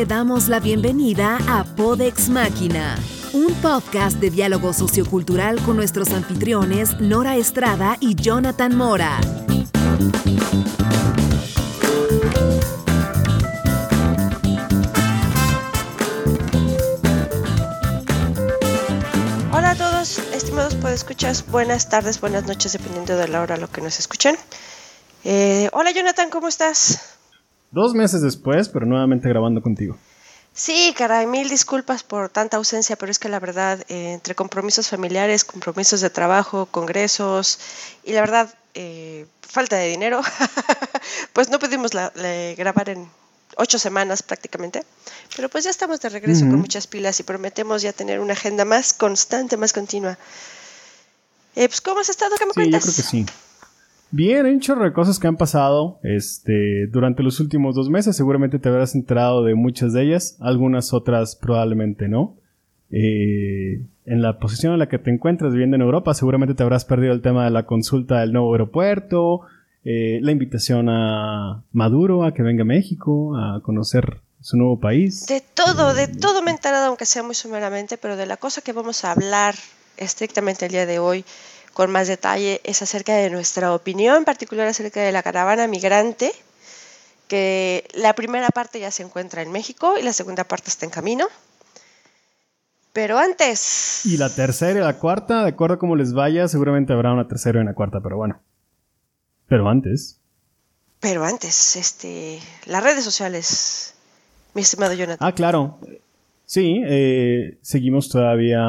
te damos la bienvenida a Podex Máquina, un podcast de diálogo sociocultural con nuestros anfitriones Nora Estrada y Jonathan Mora. Hola a todos, estimados podescuchas, buenas tardes, buenas noches, dependiendo de la hora a lo que nos escuchen. Eh, hola Jonathan, ¿cómo estás? Dos meses después, pero nuevamente grabando contigo. Sí, caray, mil disculpas por tanta ausencia, pero es que la verdad, eh, entre compromisos familiares, compromisos de trabajo, congresos y la verdad, eh, falta de dinero, pues no pudimos la- la- grabar en ocho semanas prácticamente. Pero pues ya estamos de regreso con muchas pilas y prometemos ya tener una agenda más constante, más continua. Eh, pues, ¿cómo has estado? ¿Qué me Sí, yo cuentas? creo que sí. Bien, hay un chorro de cosas que han pasado este, durante los últimos dos meses. Seguramente te habrás enterado de muchas de ellas. Algunas otras probablemente no. Eh, en la posición en la que te encuentras viviendo en Europa, seguramente te habrás perdido el tema de la consulta del nuevo aeropuerto, eh, la invitación a Maduro a que venga a México a conocer su nuevo país. De todo, de todo me he enterado, aunque sea muy sumeramente, pero de la cosa que vamos a hablar estrictamente el día de hoy con más detalle es acerca de nuestra opinión, en particular acerca de la caravana migrante, que la primera parte ya se encuentra en México y la segunda parte está en camino. Pero antes... Y la tercera y la cuarta, de acuerdo a cómo les vaya, seguramente habrá una tercera y una cuarta, pero bueno. Pero antes. Pero antes, este, las redes sociales, mi estimado Jonathan. Ah, claro. Sí, eh, seguimos todavía.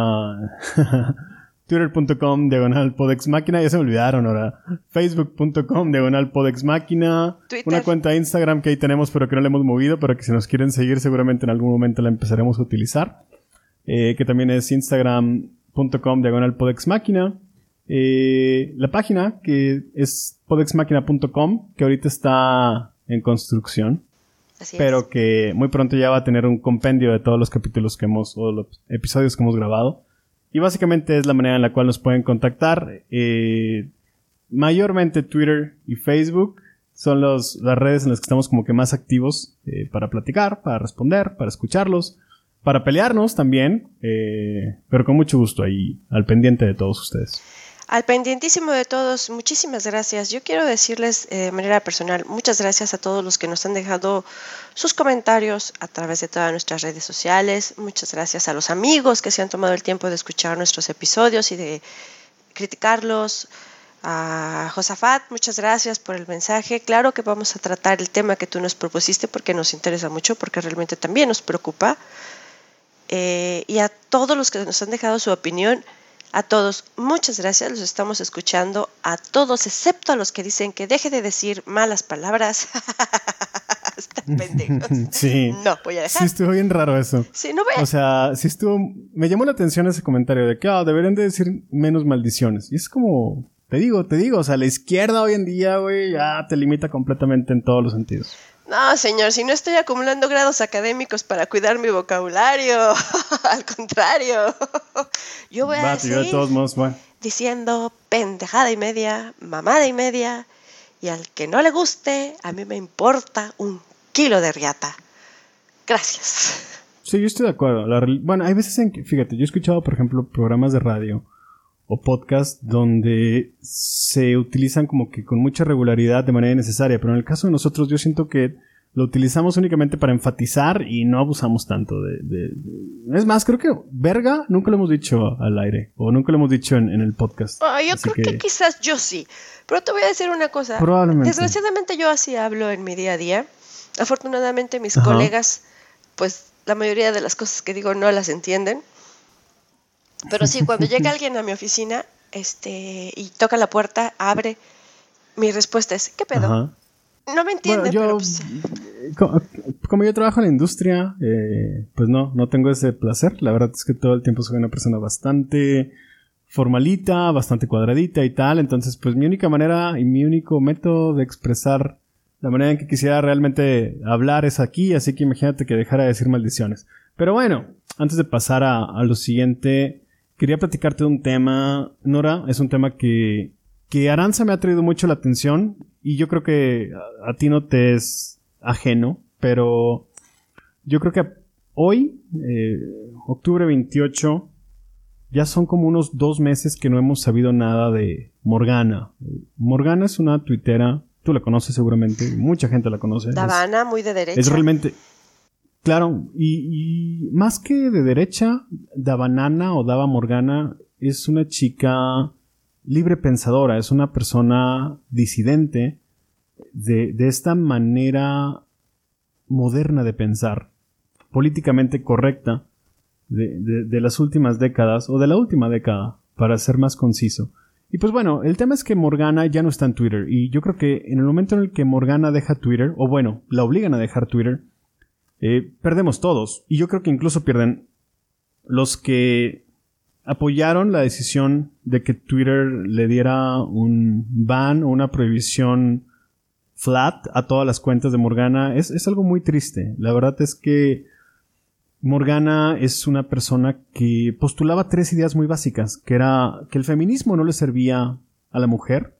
Twitter.com diagonal Podex Máquina, ya se me olvidaron ahora. Facebook.com diagonal Podex Máquina. Twitter. Una cuenta de Instagram que ahí tenemos, pero que no la hemos movido, pero que si nos quieren seguir, seguramente en algún momento la empezaremos a utilizar. Eh, que también es Instagram.com diagonal Podex Máquina. Eh, la página que es podexmáquina.com, que ahorita está en construcción Así es. pero que muy pronto ya va a tener un compendio de todos los capítulos que hemos, o los episodios que hemos grabado. Y básicamente es la manera en la cual nos pueden contactar. Eh, mayormente Twitter y Facebook son los, las redes en las que estamos como que más activos eh, para platicar, para responder, para escucharlos, para pelearnos también, eh, pero con mucho gusto ahí al pendiente de todos ustedes. Al pendientísimo de todos, muchísimas gracias. Yo quiero decirles eh, de manera personal, muchas gracias a todos los que nos han dejado sus comentarios a través de todas nuestras redes sociales. Muchas gracias a los amigos que se han tomado el tiempo de escuchar nuestros episodios y de criticarlos. A Josafat, muchas gracias por el mensaje. Claro que vamos a tratar el tema que tú nos propusiste porque nos interesa mucho, porque realmente también nos preocupa. Eh, y a todos los que nos han dejado su opinión, a todos, muchas gracias, los estamos escuchando, a todos, excepto a los que dicen que deje de decir malas palabras. Están pendejos. Sí. No, voy a Sí, dejar. estuvo bien raro eso. Sí, no voy a... O sea, sí estuvo. Me llamó la atención ese comentario de que ah, deberían de decir menos maldiciones. Y es como. Te digo, te digo, o sea, la izquierda hoy en día, güey, ya te limita completamente en todos los sentidos. No, señor, si no estoy acumulando grados académicos para cuidar mi vocabulario. Al contrario. Yo voy a Va, yo de seguir todos modos, bueno. diciendo pendejada y media, mamada y media. Y al que no le guste, a mí me importa un kilo de riata. Gracias. Sí, yo estoy de acuerdo. La bueno, hay veces en que, fíjate, yo he escuchado, por ejemplo, programas de radio o podcast donde se utilizan como que con mucha regularidad de manera innecesaria, pero en el caso de nosotros yo siento que lo utilizamos únicamente para enfatizar y no abusamos tanto de... de- de- Es más, creo que verga nunca lo hemos dicho al aire o nunca lo hemos dicho en, en el podcast. Ah, yo Así creo que... quizás yo sí. Pero te voy a decir una cosa. Probablemente. Desgraciadamente yo así hablo en mi día a día. Afortunadamente mis Ajá. colegas, pues la mayoría de las cosas que digo no las entienden. Pero sí, cuando llega alguien a mi oficina este, y toca la puerta, abre, mi respuesta es, ¿qué pedo? Ajá. No me entiende, Bueno, yo, pero pues, co- como yo trabajo en la industria, eh, pues no, no tengo ese placer. La verdad es que todo el tiempo soy una persona bastante formalita, bastante cuadradita y tal. Entonces, pues mi única manera y mi único método de expresar la manera en que quisiera realmente hablar es aquí. Así que imagínate que dejara de decir maldiciones. Pero bueno, antes de pasar a, a lo siguiente, quería platicarte de un tema. Nora, es un tema que, que Aranza me ha traído mucho la atención y yo creo que a, a ti no te es ajeno, pero yo creo que hoy, eh, octubre 28, ya son como unos dos meses que no hemos sabido nada de Morgana. Morgana es una tuitera, tú la conoces seguramente, mucha gente la conoce. Davana, muy de derecha. Es realmente, claro, y, más que de derecha, Davanana o Dava Morgana es una chica libre pensadora, es una persona disidente de, de esta manera moderna de pensar, políticamente correcta, de, las últimas décadas, o de la última década, para ser más conciso. Y pues bueno, el tema es que Morgana ya no está en Twitter, y yo creo que en el momento en el que Morgana deja Twitter, o bueno, la obligan a dejar Twitter, eh, perdemos todos. Y yo creo que incluso pierden los que apoyaron la decisión de que Twitter le diera un ban o una prohibición flat a todas las cuentas de Morgana. Es, es algo muy triste. La verdad es que Morgana es una persona que postulaba tres ideas muy básicas, que era que el feminismo no le servía a la mujer,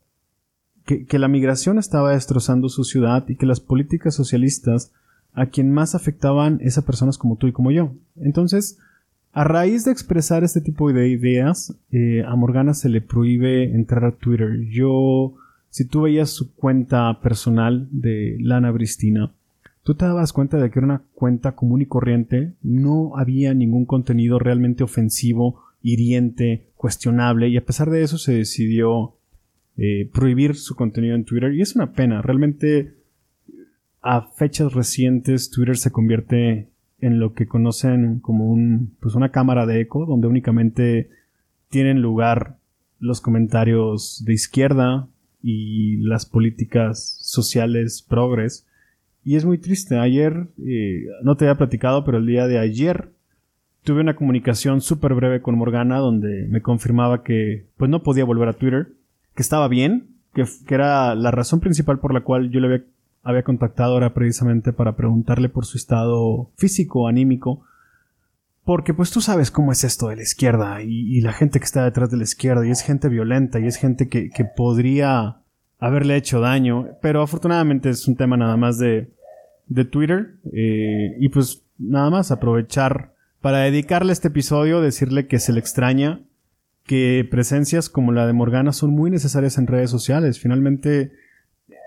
que, que, la migración estaba destrozando su ciudad y que las políticas socialistas a quien más afectaban esas personas como tú y como yo. Entonces, a raíz de expresar este tipo de ideas, eh, a Morgana se le prohíbe entrar a Twitter. Yo, si tú veías su cuenta personal de Lana Bristina, tú te dabas cuenta de que era una cuenta común y corriente, no había ningún contenido realmente ofensivo, hiriente, cuestionable, y a pesar de eso se decidió eh, prohibir su contenido en Twitter, y es una pena, realmente a fechas recientes Twitter se convierte en lo que conocen como un, pues una cámara de eco, donde únicamente tienen lugar los comentarios de izquierda y las políticas sociales progres, y es muy triste. Ayer, eh, no te había platicado, pero el día de ayer tuve una comunicación súper breve con Morgana donde me confirmaba que pues no podía volver a Twitter, que estaba bien, que, que era la razón principal por la cual yo le había, había contactado era precisamente para preguntarle por su estado físico, anímico, porque pues tú sabes cómo es esto de la izquierda y, y la gente que está detrás de la izquierda y es gente violenta y es gente que, que podría haberle hecho daño, pero afortunadamente es un tema nada más de, de Twitter eh, y pues nada más aprovechar para dedicarle este episodio, decirle que se le extraña, que presencias como la de Morgana son muy necesarias en redes sociales. Finalmente,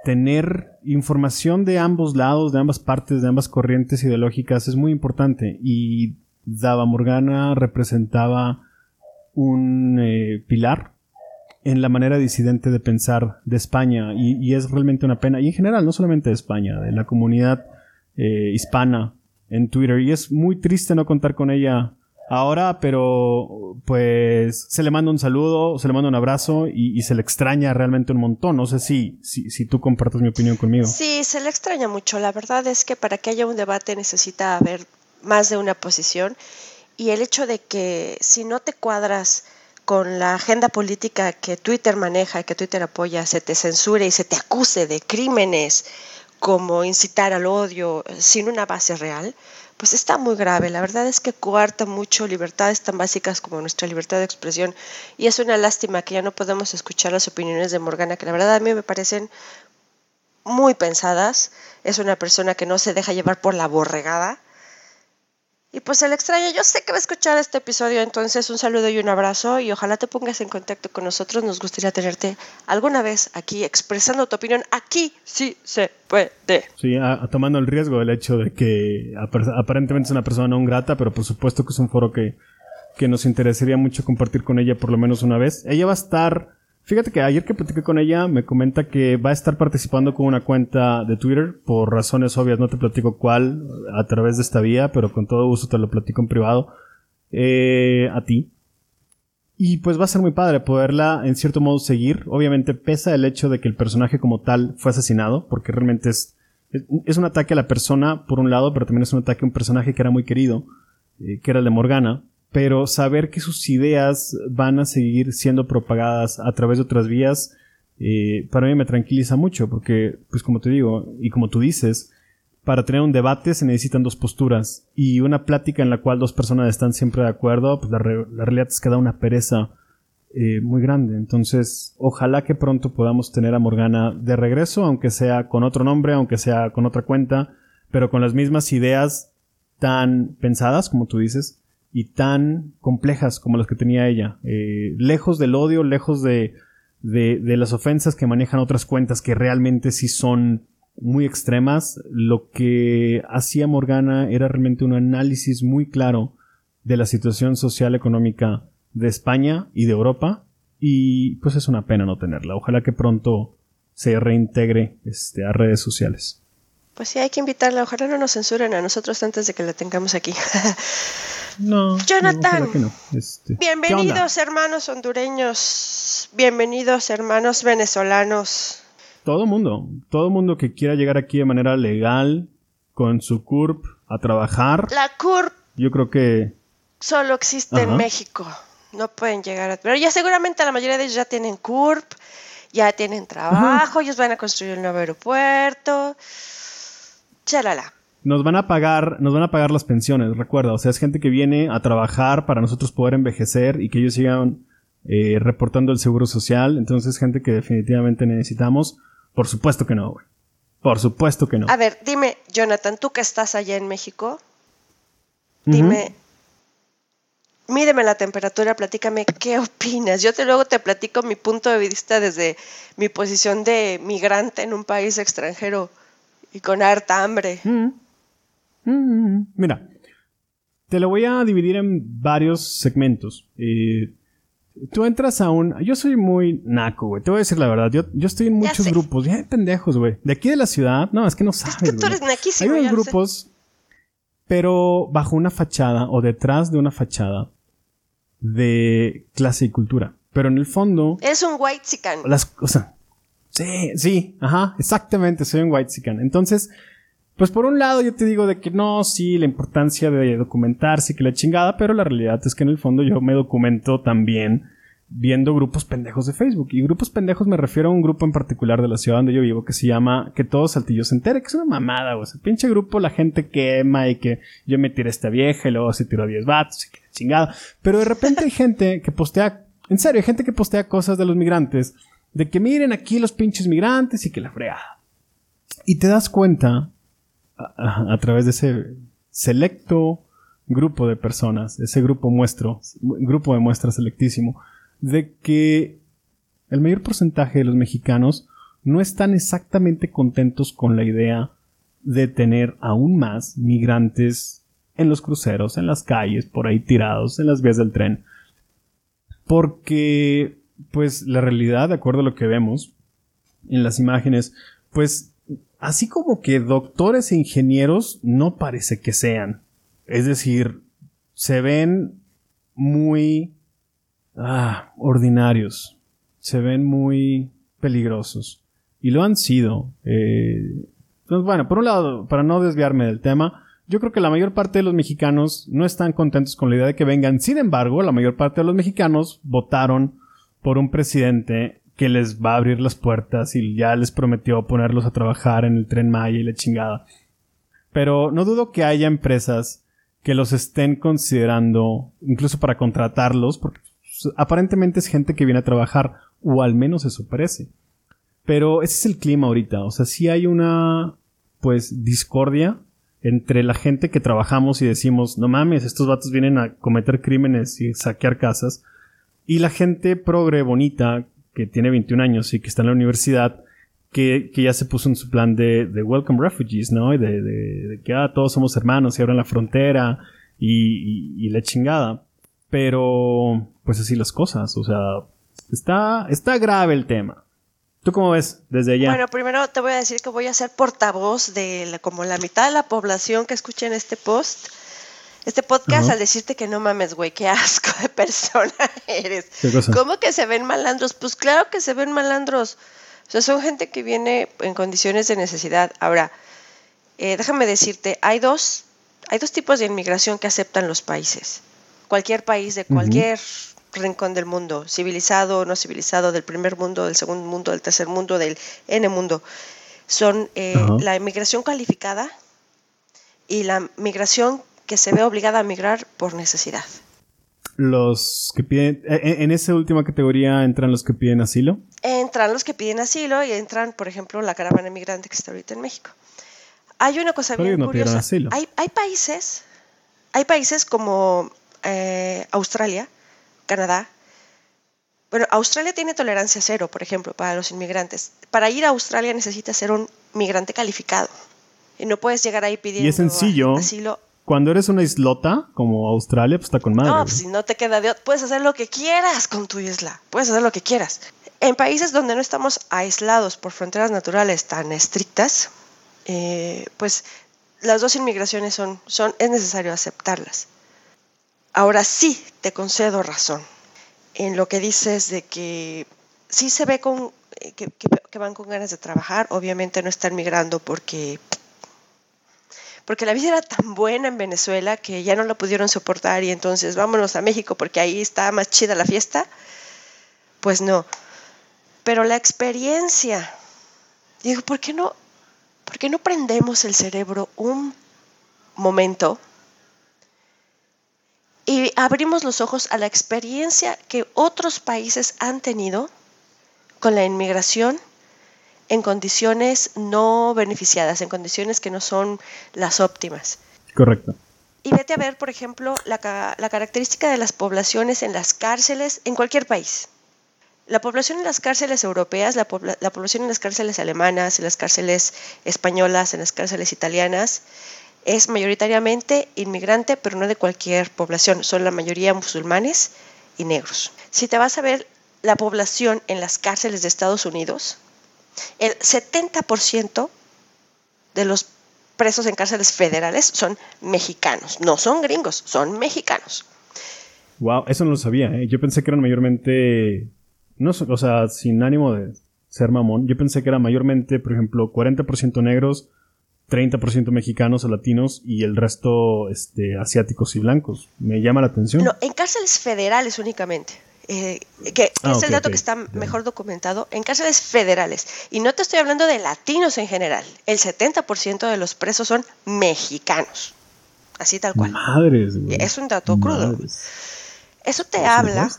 tener información de ambos lados, de ambas partes, de ambas corrientes ideológicas es muy importante. Y Dava Morgana representaba un eh, pilar en la manera disidente de pensar de España y, es realmente una pena y en general no solamente de España de la comunidad eh, hispana en Twitter. Y es muy triste no contar con ella ahora pero pues se le manda un saludo se le manda un abrazo y, se le extraña realmente un montón. No sé si, si, si tú compartes mi opinión conmigo. Sí se le extraña mucho. La verdad es que para que haya un debate necesita haber más de una posición. Y el hecho de que si no te cuadras con la agenda política que Twitter maneja y que Twitter apoya, se te censure y se te acuse de crímenes como incitar al odio sin una base real, pues está muy grave. La verdad es que coarta mucho libertades tan básicas como nuestra libertad de expresión y es una lástima que ya no podemos escuchar las opiniones de Morgana, que la verdad a mí me parecen muy pensadas. Es una persona que no se deja llevar por la borregada y pues el extraño, yo sé que va a escuchar este episodio, entonces un saludo y un abrazo y ojalá te pongas en contacto con nosotros. Nos gustaría tenerte alguna vez aquí expresando tu opinión. Aquí sí se puede. Sí, tomando el riesgo del hecho de que aparentemente es una persona no grata, pero por supuesto que es un foro que, que nos interesaría mucho compartir con ella por lo menos una vez. Ella va a estar Fíjate que ayer que platiqué con ella me comenta que va a estar participando con una cuenta de Twitter por razones obvias, no te platico cuál a través de esta vía, pero con todo gusto te lo platico en privado eh, a ti. Y pues va a ser muy padre poderla en cierto modo seguir. Obviamente pesa el hecho de que el personaje como tal fue asesinado, porque realmente es, es, un ataque a la persona por un lado, pero también es un ataque a un personaje que era muy querido, eh, que era el de Morgana pero saber que sus ideas van a seguir siendo propagadas a través de otras vías, eh, para mí me tranquiliza mucho, porque, pues como te digo, y como tú dices, para tener un debate se necesitan dos posturas, y una plática en la cual dos personas están siempre de acuerdo, pues la, realidad es que da una pereza eh, muy grande. Entonces, ojalá que pronto podamos tener a Morgana de regreso, aunque sea con otro nombre, aunque sea con otra cuenta, pero con las mismas ideas tan pensadas, como tú dices, y tan complejas como las que tenía ella. Eh, lejos del odio, lejos de, de, las ofensas que manejan otras cuentas que realmente sí son muy extremas, lo que hacía Morgana era realmente un análisis muy claro de la situación social económica de España y de Europa y pues es una pena no tenerla. Ojalá que pronto se reintegre este, a redes sociales. Pues sí, hay que invitarla. Ojalá no nos censuren a nosotros antes de que la tengamos aquí. no. Jonathan. Este, bienvenidos hermanos hondureños. Bienvenidos hermanos venezolanos. Todo mundo. Todo mundo que quiera llegar aquí de manera legal, con su CURP, a trabajar. La CURP. Yo creo que... Solo existe en México. No pueden llegar a... Pero ya seguramente la mayoría de ellos ya tienen CURP, ya tienen trabajo, ellos van a construir el nuevo aeropuerto Chalala. Nos van a pagar, nos van a pagar las pensiones, recuerda. O sea, es gente que viene a trabajar para nosotros poder envejecer y que ellos sigan eh, reportando el seguro social. Entonces, gente que definitivamente necesitamos. Por supuesto que no, güey. Por supuesto que no. A ver, dime, Jonathan, tú que estás allá en México, dime, mídeme la temperatura, platícame qué opinas. Yo te luego te platico mi punto de vista desde mi posición de migrante en un país extranjero y con harta hambre. Mm. Mira, te lo voy a dividir en varios segmentos. Eh, tú entras a un... Yo soy muy naco, güey. Te voy a decir la verdad. Yo, yo estoy en muchos grupos. Ya pendejos, güey. De aquí de la ciudad. No, es que no sabes, Es que tú eres naquísimo. Hay unos grupos, pero bajo una fachada o detrás de una fachada de clase y cultura. Pero en el fondo... Es un white chican. Las, cosas... Sí, sí, ajá, exactamente, soy un white chican. Entonces, pues por un lado yo te digo de que no, sí, la importancia de documentarse, que la chingada, pero la realidad es que en el fondo yo me documento también viendo grupos pendejos de Facebook. Y grupos pendejos me refiero a un grupo en particular de la ciudad donde yo vivo que se llama Que todo Saltillo se entere, que es una mamada, o sea, pinche grupo la gente quema y que yo me tiré esta vieja y luego se tiró 10 vatos y que chingada. Pero de repente hay gente que postea, en serio, hay gente que postea cosas de los migrantes de que miren aquí los pinches migrantes y que la fregada. Y te das cuenta, a, través de ese selecto grupo de personas, ese grupo muestro, grupo de muestras selectísimo, de que el mayor porcentaje de los mexicanos no están exactamente contentos con la idea de tener aún más migrantes en los cruceros, en las calles, por ahí tirados, en las vías del tren. Porque pues la realidad, de acuerdo a lo que vemos en las imágenes, pues así como que doctores e ingenieros no parece que sean. Es decir, se ven muy ah, ordinarios, se ven muy peligrosos. Y lo han sido. Eh, pues bueno, por un lado, para no desviarme del tema, yo creo que la mayor parte de los mexicanos no están contentos con la idea de que vengan. Sin embargo, la mayor parte de los mexicanos votaron por un presidente que les va a abrir las puertas y ya les prometió ponerlos a trabajar en el tren Maya y la chingada. Pero no dudo que haya empresas que los estén considerando, incluso para contratarlos, porque aparentemente es gente que viene a trabajar, o al menos eso parece. Pero ese es el clima ahorita, o sea, sí hay una, pues, discordia entre la gente que trabajamos y decimos, no mames, estos vatos vienen a cometer crímenes y saquear casas, y la gente progre bonita, que tiene 21 años y que está en la universidad, que, que ya se puso en su plan de, de Welcome Refugees, ¿no? Y de, de, que ah, todos somos hermanos y abren la frontera y, la chingada. Pero, pues así las cosas, o sea, está, está grave el tema. ¿Tú cómo ves desde allá? Bueno, primero te voy a decir que voy a ser portavoz de como la mitad de la población que escucha en este post este podcast al decirte que no mames, güey, qué asco de persona eres. ¿Cómo que se ven malandros? Pues claro que se ven malandros. O sea, son gente que viene en condiciones de necesidad. Ahora, eh, déjame decirte, hay dos, hay dos tipos de inmigración que aceptan los países. Cualquier país de cualquier rincón del mundo, civilizado o no civilizado, del primer mundo, del segundo mundo, del tercer mundo, del N mundo, son eh, la inmigración calificada y la migración que se ve obligada a migrar por necesidad. Los que piden, eh, eh, en esa última categoría entran los que piden asilo. Entran los que piden asilo y entran, por ejemplo, la caravana migrante que está ahorita en México. Hay una cosa bien curiosa. Hay, hay países, hay países como eh, Australia, Canadá. Bueno, Australia tiene tolerancia cero, por ejemplo, para los inmigrantes. Para ir a Australia necesitas ser un migrante calificado. Y no puedes llegar ahí pidiendo y es sencillo. asilo. Cuando eres una islota, como Australia, pues está con madre. No, pues si no te queda de puedes hacer lo que quieras con tu isla. Puedes hacer lo que quieras. En países donde no estamos aislados por fronteras naturales tan estrictas, eh, pues las dos inmigraciones son, son, es necesario aceptarlas. Ahora sí te concedo razón en lo que dices de que sí se ve con, eh, que, que van con ganas de trabajar, obviamente no están migrando porque porque la vida era tan buena en Venezuela que ya no la pudieron soportar y entonces vámonos a México porque ahí está más chida la fiesta. Pues no. Pero la experiencia, digo, ¿por qué no, por qué no prendemos el cerebro un momento y abrimos los ojos a la experiencia que otros países han tenido con la inmigración en condiciones no beneficiadas, en condiciones que no son las óptimas. Correcto. Y vete a ver, por ejemplo, la, característica de las poblaciones en las cárceles en cualquier país. La población en las cárceles europeas, la, la, población en las cárceles alemanas, en las cárceles españolas, en las cárceles italianas, es mayoritariamente inmigrante, pero no de cualquier población, son la mayoría musulmanes y negros. Si te vas a ver la población en las cárceles de Estados Unidos, el 70% de los presos en cárceles federales son mexicanos, no son gringos, son mexicanos. Wow, eso no lo sabía. ¿eh? Yo pensé que eran mayormente, no, o sea, sin ánimo de ser mamón, yo pensé que eran mayormente, por ejemplo, 40% negros, 30% mexicanos o latinos y el resto este, asiáticos y blancos. Me llama la atención. No, en cárceles federales únicamente. Eh, que ah, es el dato que está mejor documentado, en cárceles federales. Y no te estoy hablando de latinos en general. El 70% de los presos son mexicanos. Así tal cual. Madres, Es un dato crudo. Eso te habla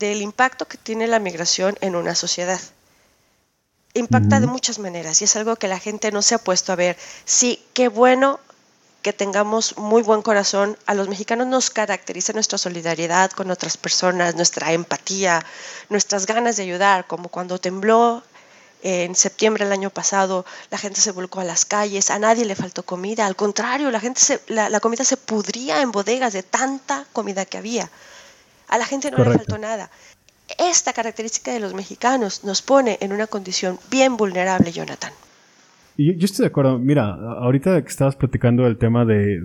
del impacto que tiene la migración en una sociedad. Impacta de muchas maneras y es algo que la gente no se ha puesto a ver. Sí, qué bueno que tengamos muy buen corazón. A los mexicanos nos caracteriza nuestra solidaridad con otras personas, nuestra empatía, nuestras ganas de ayudar, como cuando tembló en septiembre del año pasado, la gente se volcó a las calles, a nadie le faltó comida, al contrario, la, gente la, comida se pudría en bodegas de tanta comida que había. A la gente no le faltó nada. Esta característica de los mexicanos nos pone en una condición bien vulnerable, Jonathan. Yo, estoy de acuerdo. Mira, ahorita que estabas platicando del tema de,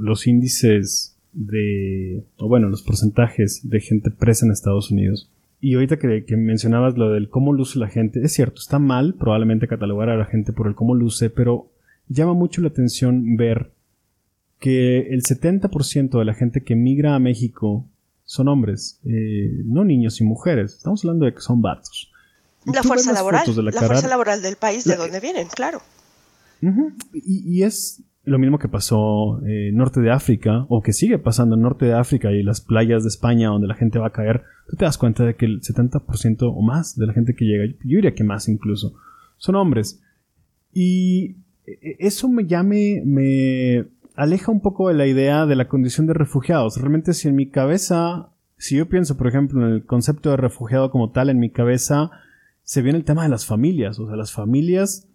los índices de, o bueno, los porcentajes de gente presa en Estados Unidos. Y ahorita que, mencionabas lo del cómo luce la gente, es cierto, está mal probablemente catalogar a la gente por el cómo luce, pero llama mucho la atención ver que el 70% de la gente que migra a México son hombres, eh, no niños y mujeres. Estamos hablando de que son vatos. La fuerza laboral. La, fuerza laboral del país de donde vienen, claro. y, es lo mismo que pasó en norte de África, o que sigue pasando en norte de África y las playas de España donde la gente va a caer. Tú te das cuenta de que el 70% o más de la gente que llega, yo diría que más incluso, son hombres. Y e, eso me, ya me, me aleja un poco de la idea de la condición de refugiados. Realmente si en mi cabeza, si yo pienso, por ejemplo, en el concepto de refugiado como tal, en mi cabeza se viene el tema de las familias, o sea, las familias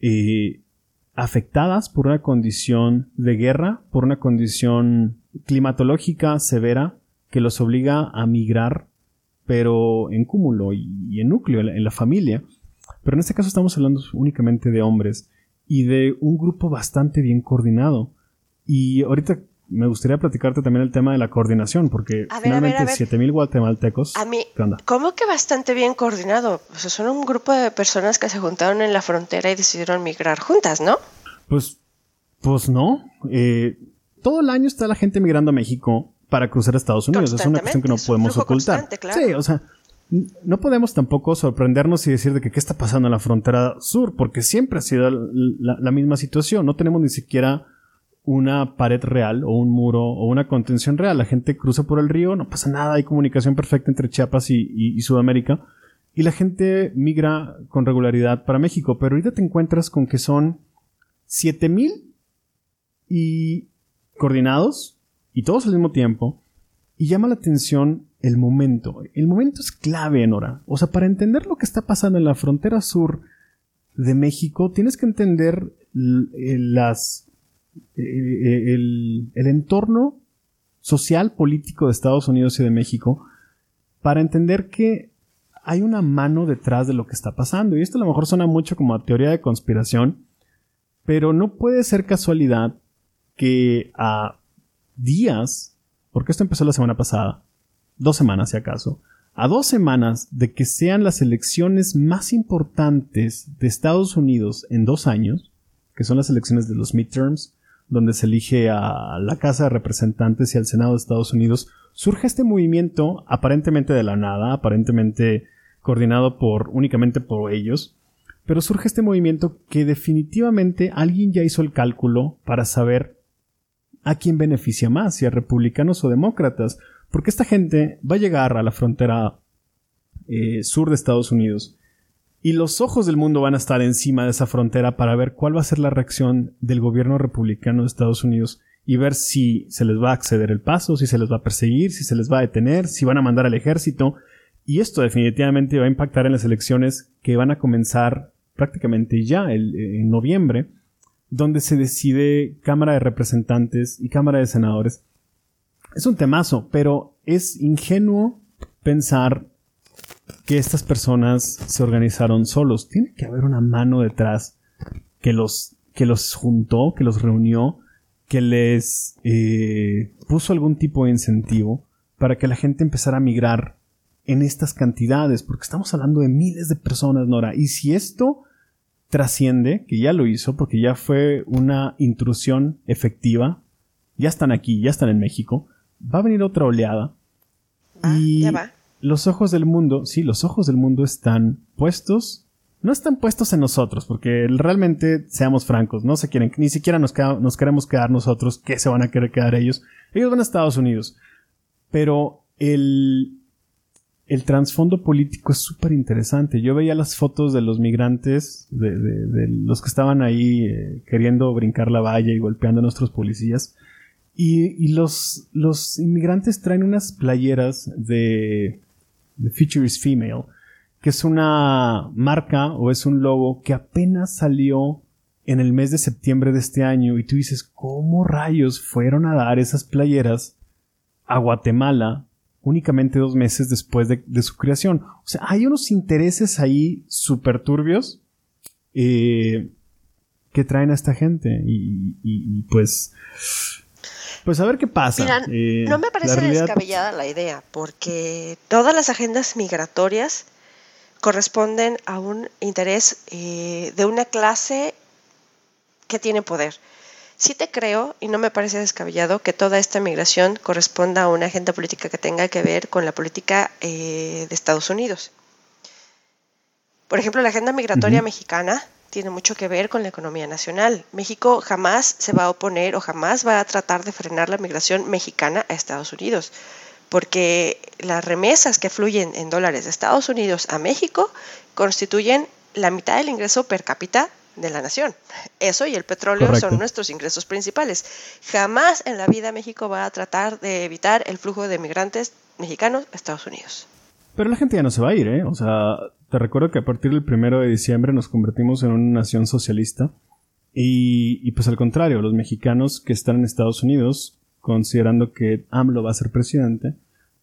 eh, afectadas por una condición de guerra, por una condición climatológica severa que los obliga a migrar, pero en cúmulo y, en núcleo, en la familia. Pero en este caso estamos hablando únicamente de hombres y de un grupo bastante bien coordinado. Y ahorita me gustaría platicarte también el tema de la coordinación, porque finalmente 7000 guatemaltecos. A mí, ¿cómo que bastante bien coordinado? O sea, son un grupo de personas que se juntaron en la frontera y decidieron migrar juntas, ¿no? Pues, pues no. Eh, todo el año está la gente migrando a México para cruzar a Estados Unidos. Es una cuestión que no podemos ocultar. Sí, o sea, no podemos tampoco sorprendernos y decir de que qué está pasando en la frontera sur, porque siempre ha sido la misma situación. No tenemos ni siquiera una pared real o un muro o una contención real. La gente cruza por el río, no pasa nada, hay comunicación perfecta entre Chiapas y, Sudamérica. Y la gente migra con regularidad para México. Pero ahorita te encuentras con que son 7000 y coordinados y todos al mismo tiempo. Y llama la atención el momento. El momento es clave, Nora. O sea, para entender lo que está pasando en la frontera sur de México, tienes que entender las, el, el entorno social, político de Estados Unidos y de México para entender que hay una mano detrás de lo que está pasando. Y esto a lo mejor suena mucho como a teoría de conspiración, pero no puede ser casualidad que a días, porque esto empezó la semana pasada, dos semanas si acaso, a dos semanas de que sean las elecciones más importantes de Estados Unidos en dos años, que son las elecciones de los midterms, donde se elige a la Casa de Representantes y al Senado de Estados Unidos, surge este movimiento aparentemente de la nada, aparentemente coordinado por únicamente por ellos, pero surge este movimiento que definitivamente alguien ya hizo el cálculo para saber a quién beneficia más, si a republicanos o demócratas, porque esta gente va a llegar a la frontera eh, sur de Estados Unidos y los ojos del mundo van a estar encima de esa frontera para ver cuál va a ser la reacción del gobierno republicano de Estados Unidos y ver si se les va a acceder el paso, si se les va a perseguir, si se les va a detener, si van a mandar al ejército. Y esto definitivamente va a impactar en las elecciones que van a comenzar prácticamente ya en noviembre, donde se decide Cámara de Representantes y Cámara de Senadores. Es un temazo, pero es ingenuo pensar que estas personas se organizaron solos. Tiene que haber una mano detrás que los, que los juntó, que los reunió, que les eh, puso algún tipo de incentivo para que la gente empezara a migrar en estas cantidades, porque estamos hablando de miles de personas, Nora. Y si esto trasciende, que ya lo hizo, porque ya fue una intrusión efectiva, ya están aquí, ya están en México, va a venir otra oleada. Ah, y ya va los ojos del mundo, sí, los ojos del mundo están puestos, no están puestos en nosotros, porque realmente, seamos francos, no se quieren, ni siquiera nos, queremos quedar nosotros, ¿qué se van a querer quedar ellos? Ellos van a Estados Unidos. Pero el, el trasfondo político es súper interesante. Yo veía las fotos de los migrantes, de, de, los que estaban ahí eh, queriendo brincar la valla y golpeando a nuestros policías. Y, y los, los inmigrantes traen unas playeras de, The Future is Female, que es una marca o es un logo que apenas salió en el mes de septiembre de este año y tú dices, ¿cómo rayos fueron a dar esas playeras a Guatemala únicamente dos meses después de, su creación? O sea, hay unos intereses ahí súper turbios eh, que traen a esta gente y pues pues a ver qué pasa. Eh, no me parece descabellada la idea, porque todas las agendas migratorias corresponden a un interés eh, de una clase que tiene poder. Sí te creo, y no me parece descabellado, que toda esta migración corresponda a una agenda política que tenga que ver con la política eh, de Estados Unidos. Por ejemplo, la agenda migratoria mexicana tiene mucho que ver con la economía nacional. México jamás se va a oponer o jamás va a tratar de frenar la migración mexicana a Estados Unidos, porque las remesas que fluyen en dólares de Estados Unidos a México constituyen la mitad del ingreso per cápita de la nación. Eso y el petróleo son nuestros ingresos principales. Jamás en la vida México va a tratar de evitar el flujo de migrantes mexicanos a Estados Unidos. Pero la gente ya no se va a ir, ¿eh? O sea, te recuerdo que a partir del primero de diciembre nos convertimos en una nación socialista. Y, pues al contrario, los mexicanos que están en Estados Unidos, considerando que AMLO va a ser presidente,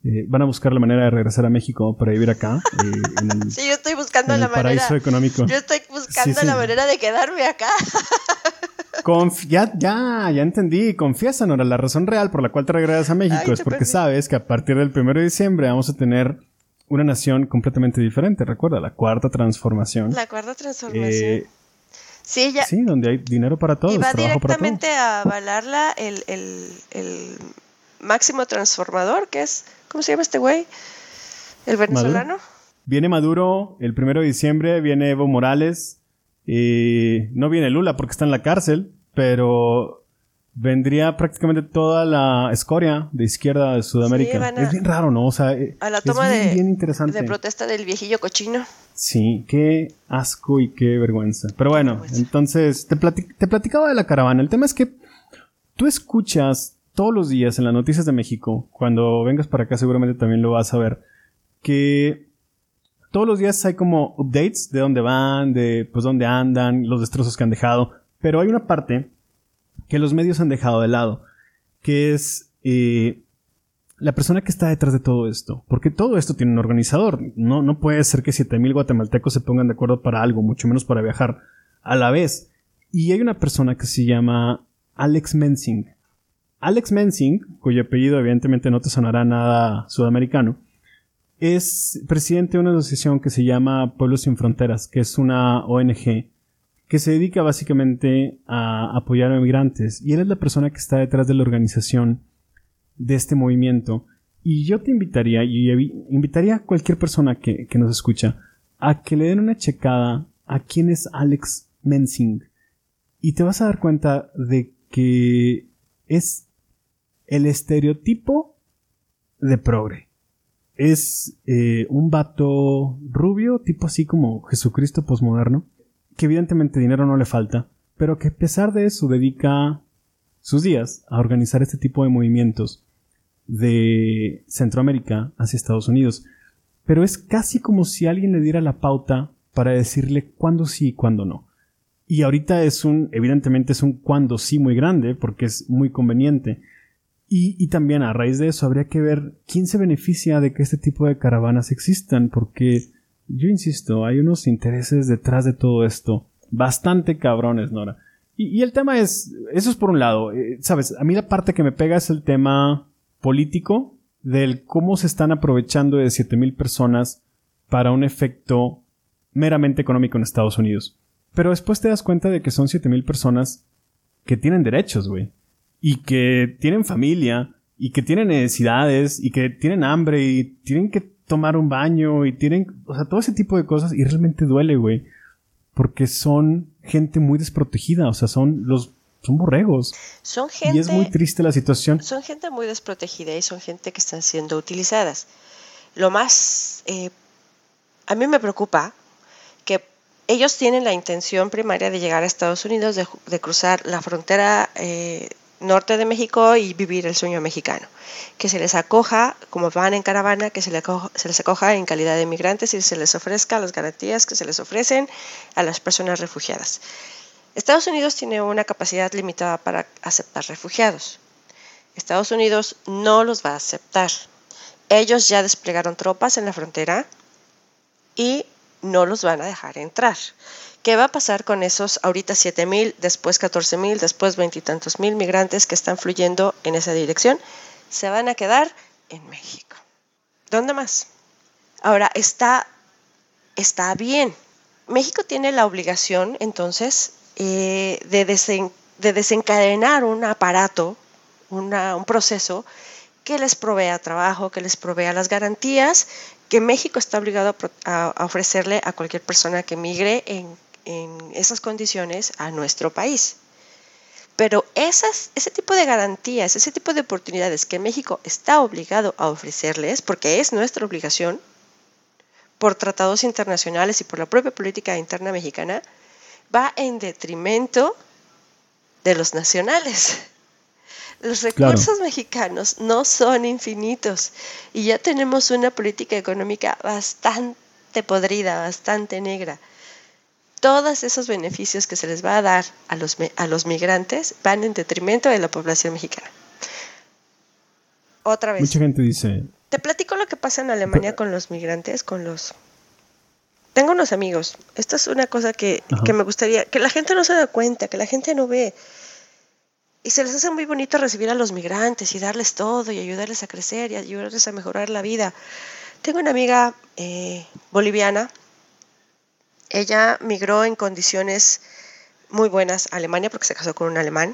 eh, van a buscar la manera de regresar a México para vivir acá. Eh, sí, yo estoy buscando la paraíso manera. económico. Yo estoy buscando la manera de quedarme acá. ya, ya, ya entendí. Confiesa, Nora, la razón real por la cual te regresas a México es porque sabes que a partir del primero de diciembre vamos a tener una nación completamente diferente. Recuerda, la cuarta transformación. La cuarta transformación. Eh, sí, ya. Sí, donde hay dinero para todos. Y va directamente a avalarla el, el, el, máximo transformador, que es, ¿cómo se llama este güey? El venezolano. Viene Maduro el primero de diciembre, viene Evo Morales. y no viene Lula porque está en la cárcel, pero vendría prácticamente toda la escoria de izquierda de Sudamérica. es bien raro, ¿no? O sea, eh, a la toma de, de protesta del viejillo cochino. Sí, qué asco y qué vergüenza. Pero bueno, entonces te, te platicaba de la caravana. El tema es que tú escuchas todos los días en las noticias de México, cuando vengas para acá seguramente también lo vas a ver, que todos los días hay como updates de dónde van, de pues dónde andan, los destrozos que han dejado, pero hay una parte que los medios han dejado de lado, que es eh, la persona que está detrás de todo esto. Porque todo esto tiene un organizador. No, no puede ser que 7000 guatemaltecos se pongan de acuerdo para algo, mucho menos para viajar a la vez. Y hay una persona que se llama Alex Mensing. Alex Mensing, cuyo apellido evidentemente no te sonará nada sudamericano, es presidente de una asociación que se llama Pueblos Sin Fronteras, que es una ONG que se dedica básicamente a apoyar a migrantes. Y él es la persona que está detrás de la organización de este movimiento. Y yo te invitaría, y invitaría a cualquier persona que, que nos escucha, a que le den una checada a quién es Alex Mensing. Y te vas a dar cuenta de que es el estereotipo de progre. Es eh, un vato rubio, tipo así como Jesucristo posmoderno, que evidentemente dinero no le falta, pero que a pesar de eso dedica sus días a organizar este tipo de movimientos de Centroamérica hacia Estados Unidos. Pero es casi como si alguien le diera la pauta para decirle cuándo sí y cuándo no. Y ahorita es un, evidentemente es un cuándo sí muy grande porque es muy conveniente. Y, y, también a raíz de eso habría que ver quién se beneficia de que este tipo de caravanas existan porque yo insisto, hay unos intereses detrás de todo esto bastante cabrones, Nora. Y, el tema es, eso es por un lado, eh, sabes, a mí la parte que me pega es el tema político del cómo se están aprovechando de 7000 personas para un efecto meramente económico en Estados Unidos. Pero después te das cuenta de que son 7000 personas que tienen derechos, güey. Y que tienen familia, y que tienen necesidades, y que tienen hambre, y tienen que tomar un baño, y tienen, o sea, todo ese tipo de cosas, y realmente duele, güey. Porque son gente muy desprotegida, o sea, son los son borregos. Son gente, y es muy triste la situación. Son gente muy desprotegida y son gente que están siendo utilizadas. Lo más, eh, a mí me preocupa que ellos tienen la intención primaria de llegar a Estados Unidos, de, cruzar la frontera eh, norte de México y vivir el sueño mexicano. Que se les acoja, como van en caravana, que se les, acoja, se les acoja en calidad de migrantes y se les ofrezca las garantías que se les ofrecen a las personas refugiadas. Estados Unidos tiene una capacidad limitada para aceptar refugiados. Estados Unidos no los va a aceptar. Ellos ya desplegaron tropas en la frontera y no los van a dejar entrar. ¿Qué va a pasar con esos ahorita 7.000, después 14.000, después veintitantos mil migrantes que están fluyendo en esa dirección? Se van a quedar en México. ¿Dónde más? Ahora, está, está bien. México tiene la obligación, entonces, eh, de, desencadenar un aparato, un proceso que les provea trabajo, que les provea las garantías que México está obligado a, ofrecerle a cualquier persona que migre en, esas condiciones a nuestro país. Pero ese tipo de garantías, ese tipo de oportunidades que México está obligado a ofrecerles, porque es nuestra obligación, por tratados internacionales y por la propia política interna mexicana, va en detrimento de los nacionales. Los recursos mexicanos no son infinitos y ya tenemos una política económica bastante podrida, bastante negra. Todos esos beneficios que se les va a dar a los, a los migrantes van en detrimento de la población mexicana. Otra vez. Mucha gente dice... Te platico lo que pasa en Alemania con los migrantes, con los tengo unos amigos. Esto es una cosa que, me gustaría, que la gente no se da cuenta, que la gente no ve. Y se les hace muy bonito recibir a los migrantes y darles todo y ayudarles a crecer y ayudarles a mejorar la vida. Tengo una amiga eh, boliviana. Ella migró en condiciones muy buenas a Alemania porque se casó con un alemán,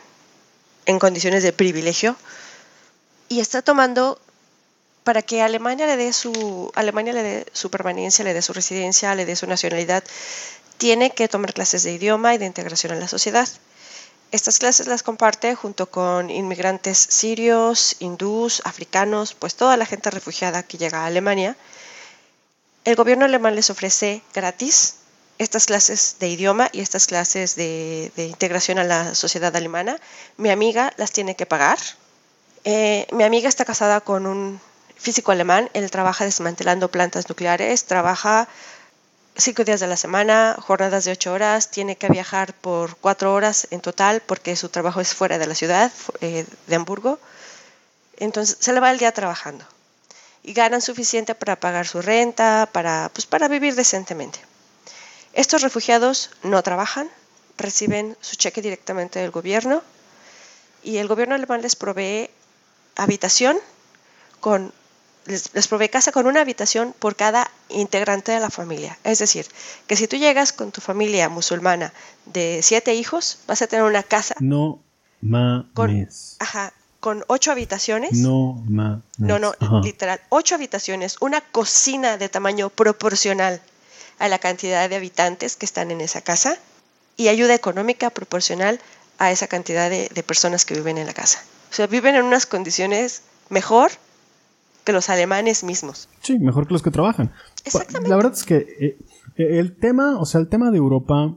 en condiciones de privilegio. Y está tomando para que Alemania le dé su Alemania le dé su permanencia, le dé su residencia, le dé su nacionalidad, tiene que tomar clases de idioma y de integración en la sociedad. Estas clases las comparte junto con inmigrantes sirios, hindús, africanos, pues toda la gente refugiada que llega a Alemania. El gobierno alemán les ofrece gratis estas clases de idioma y estas clases de, integración a la sociedad alemana, mi amiga las tiene que pagar. Eh, mi amiga está casada con un físico alemán, él trabaja desmantelando plantas nucleares, trabaja cinco días de la semana, jornadas de ocho horas, tiene que viajar por cuatro horas en total porque su trabajo es fuera de la ciudad eh, de Hamburgo. Entonces se le va el día trabajando y ganan suficiente para pagar su renta, para, pues, para vivir decentemente. Estos refugiados no trabajan, reciben su cheque directamente del gobierno y el gobierno alemán les provee habitación con les, provee casa con una habitación por cada integrante de la familia. Es decir, que si tú llegas con tu familia musulmana de siete hijos, vas a tener una casa. No mames. Con, ajá, con ocho habitaciones. No, ma, no, no, literal, ocho habitaciones, una cocina de tamaño proporcional a la cantidad de habitantes que están en esa casa y ayuda económica proporcional a esa cantidad de, personas que viven en la casa. O sea, viven en unas condiciones mejor que los alemanes mismos. Sí, mejor que los que trabajan. Exactamente. La verdad es que eh, eh, el tema, o sea, el tema de Europa,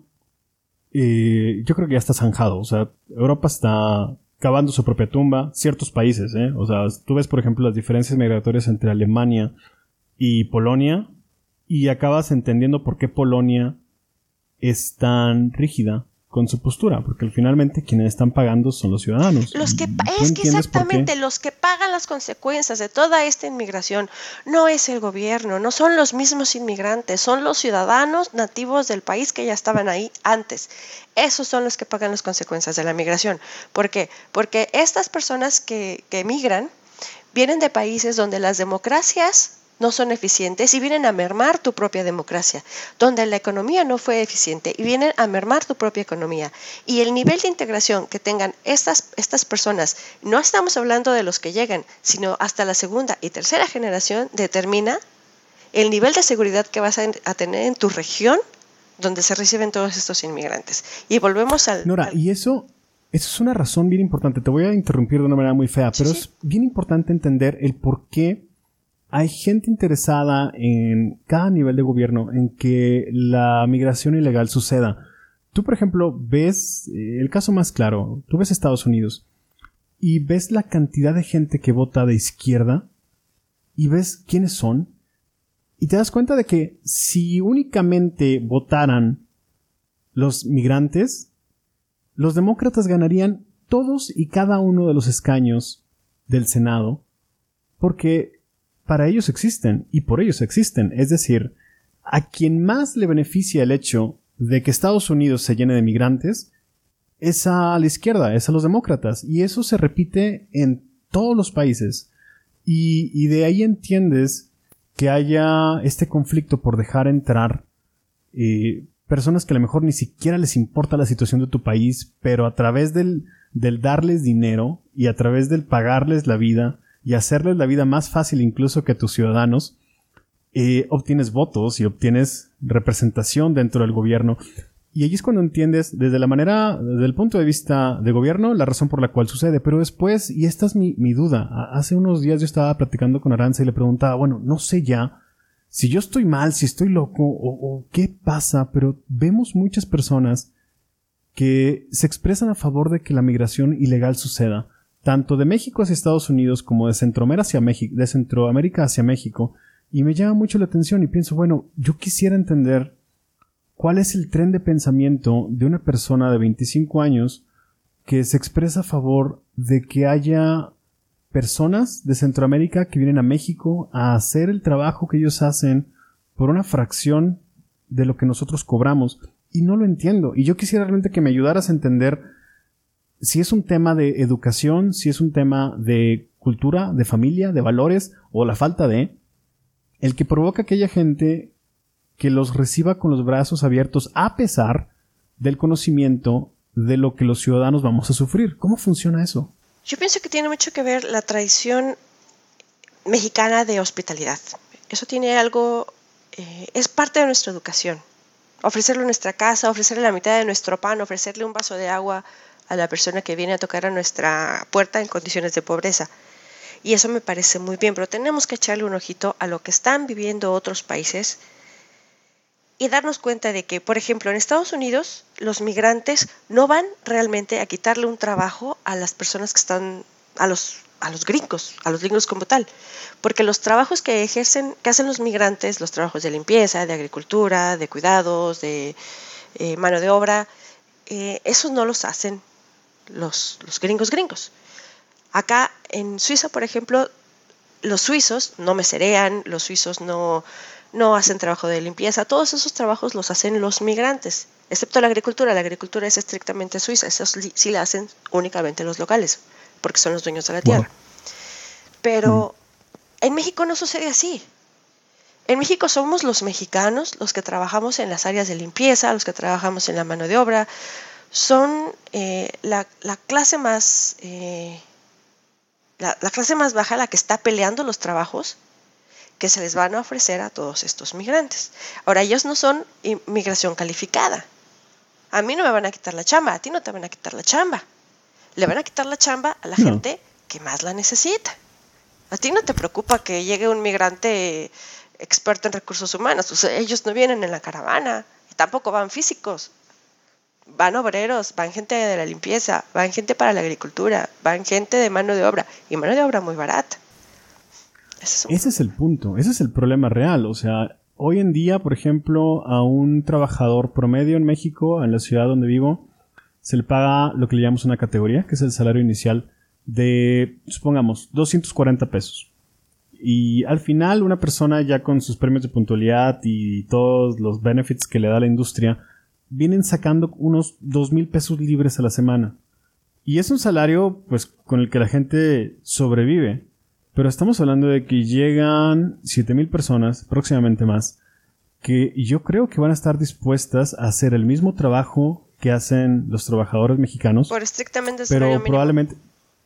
eh, yo creo que ya está zanjado. O sea, Europa está cavando su propia tumba, ciertos países, ¿eh? O sea, tú ves, por ejemplo, las diferencias migratorias entre Alemania y Polonia y acabas entendiendo por qué Polonia es tan rígida con su postura, porque finalmente quienes están pagando son los ciudadanos. Los que es que exactamente los que pagan las consecuencias de toda esta inmigración no es el gobierno, no son los mismos inmigrantes, son los ciudadanos nativos del país que ya estaban ahí antes. Esos son los que pagan las consecuencias de la migración. ¿Por qué? Porque estas personas que, que emigran vienen de países donde las democracias no son eficientes y vienen a mermar tu propia democracia, donde la economía no fue eficiente y vienen a mermar tu propia economía. Y el nivel de integración que tengan estas, estas personas, no estamos hablando de los que llegan, sino hasta la segunda y tercera generación, determina el nivel de seguridad que vas a, tener en tu región donde se reciben todos estos inmigrantes. Y volvemos al... Nora, y eso eso es una razón bien importante. Te voy a interrumpir de una manera muy fea, pero es bien importante entender el por qué hay gente interesada en cada nivel de gobierno en que la migración ilegal suceda. Tú, por ejemplo, ves eh, el caso más claro, tú ves Estados Unidos y ves la cantidad de gente que vota de izquierda y ves quiénes son y te das cuenta de que si únicamente votaran los migrantes, los demócratas ganarían todos y cada uno de los escaños del Senado porque para ellos existen y por ellos existen. Es decir, a quien más le beneficia el hecho de que Estados Unidos se llene de migrantes es a la izquierda, es a los demócratas. Y eso se repite en todos los países. Y, de ahí entiendes que haya este conflicto por dejar entrar eh, personas que a lo mejor ni siquiera les importa la situación de tu país, pero a través del, del darles dinero y a través del pagarles la vida, y hacerles la vida más fácil incluso que a tus ciudadanos, eh, obtienes votos y obtienes representación dentro del gobierno. Y allí es cuando entiendes, desde la manera, desde el punto de vista de gobierno, la razón por la cual sucede. Pero después, y esta es mi, duda, hace unos días yo estaba platicando con Aranza y le preguntaba, bueno, no sé ya si yo estoy mal, si estoy loco o, o qué pasa, pero vemos muchas personas que se expresan a favor de que la migración ilegal suceda tanto de México hacia Estados Unidos como de Centroamérica hacia México, y me llama mucho la atención y pienso, bueno, yo quisiera entender cuál es el tren de pensamiento de una persona de 25 años que se expresa a favor de que haya personas de Centroamérica que vienen a México a hacer el trabajo que ellos hacen por una fracción de lo que nosotros cobramos. Y no lo entiendo. Y yo quisiera realmente que me ayudaras a entender si es un tema de educación, si es un tema de cultura, de familia, de valores o la falta de, el que provoca aquella gente que los reciba con los brazos abiertos a pesar del conocimiento de lo que los ciudadanos vamos a sufrir. ¿Cómo funciona eso? Yo pienso que tiene mucho que ver la tradición mexicana de hospitalidad. Eso tiene algo, eh, es parte de nuestra educación. Ofrecerle nuestra casa, ofrecerle la mitad de nuestro pan, ofrecerle un vaso de agua, a la persona que viene a tocar a nuestra puerta en condiciones de pobreza. Y eso me parece muy bien, pero tenemos que echarle un ojito a lo que están viviendo otros países y darnos cuenta de que, por ejemplo, en Estados Unidos los migrantes no van realmente a quitarle un trabajo a las personas que están, a los, a los gringos, a los gringos como tal, porque los trabajos que ejercen, que hacen los migrantes, los trabajos de limpieza, de agricultura, de cuidados, de eh, mano de obra, eh, esos no los hacen los, los gringos gringos. Acá en Suiza, por ejemplo, los suizos no meserean, los suizos no, no hacen trabajo de limpieza, todos esos trabajos los hacen los migrantes, excepto la agricultura. La agricultura es estrictamente suiza, eso sí la hacen únicamente los locales, porque son los dueños de la tierra. Pero mm. en México no sucede así. En México somos los mexicanos los que trabajamos en las áreas de limpieza, los que trabajamos en la mano de obra, son eh, la, clase más eh, la, clase más baja la que está peleando los trabajos que se les van a ofrecer a todos estos migrantes. Ahora, ellos no son inmigración calificada. A mí no me van a quitar la chamba, a ti no te van a quitar la chamba. Le van a quitar la chamba a la gente que más la necesita. A ti no te preocupa que llegue un migrante experto en recursos humanos. ellos no vienen en la caravana y tampoco van físicos van obreros, van gente de la limpieza, van gente para la agricultura, van gente de mano de obra y mano de obra muy barata. Ese es, el punto, ese es el problema real. O sea, hoy en día, por ejemplo, a un trabajador promedio en México, en la ciudad donde vivo, se le paga lo que le llamamos una categoría, que es el salario inicial de, supongamos, 240 pesos. Y al final, una persona ya con sus premios de puntualidad y todos los benefits que le da la industria, vienen sacando unos dos mil pesos libres a la semana. Y es un salario, pues, con el que la gente sobrevive. Pero estamos hablando de que llegan siete mil personas, próximamente más, que yo creo que van a estar dispuestas a hacer el mismo trabajo que hacen los trabajadores mexicanos. Por estrictamente Pero probablemente,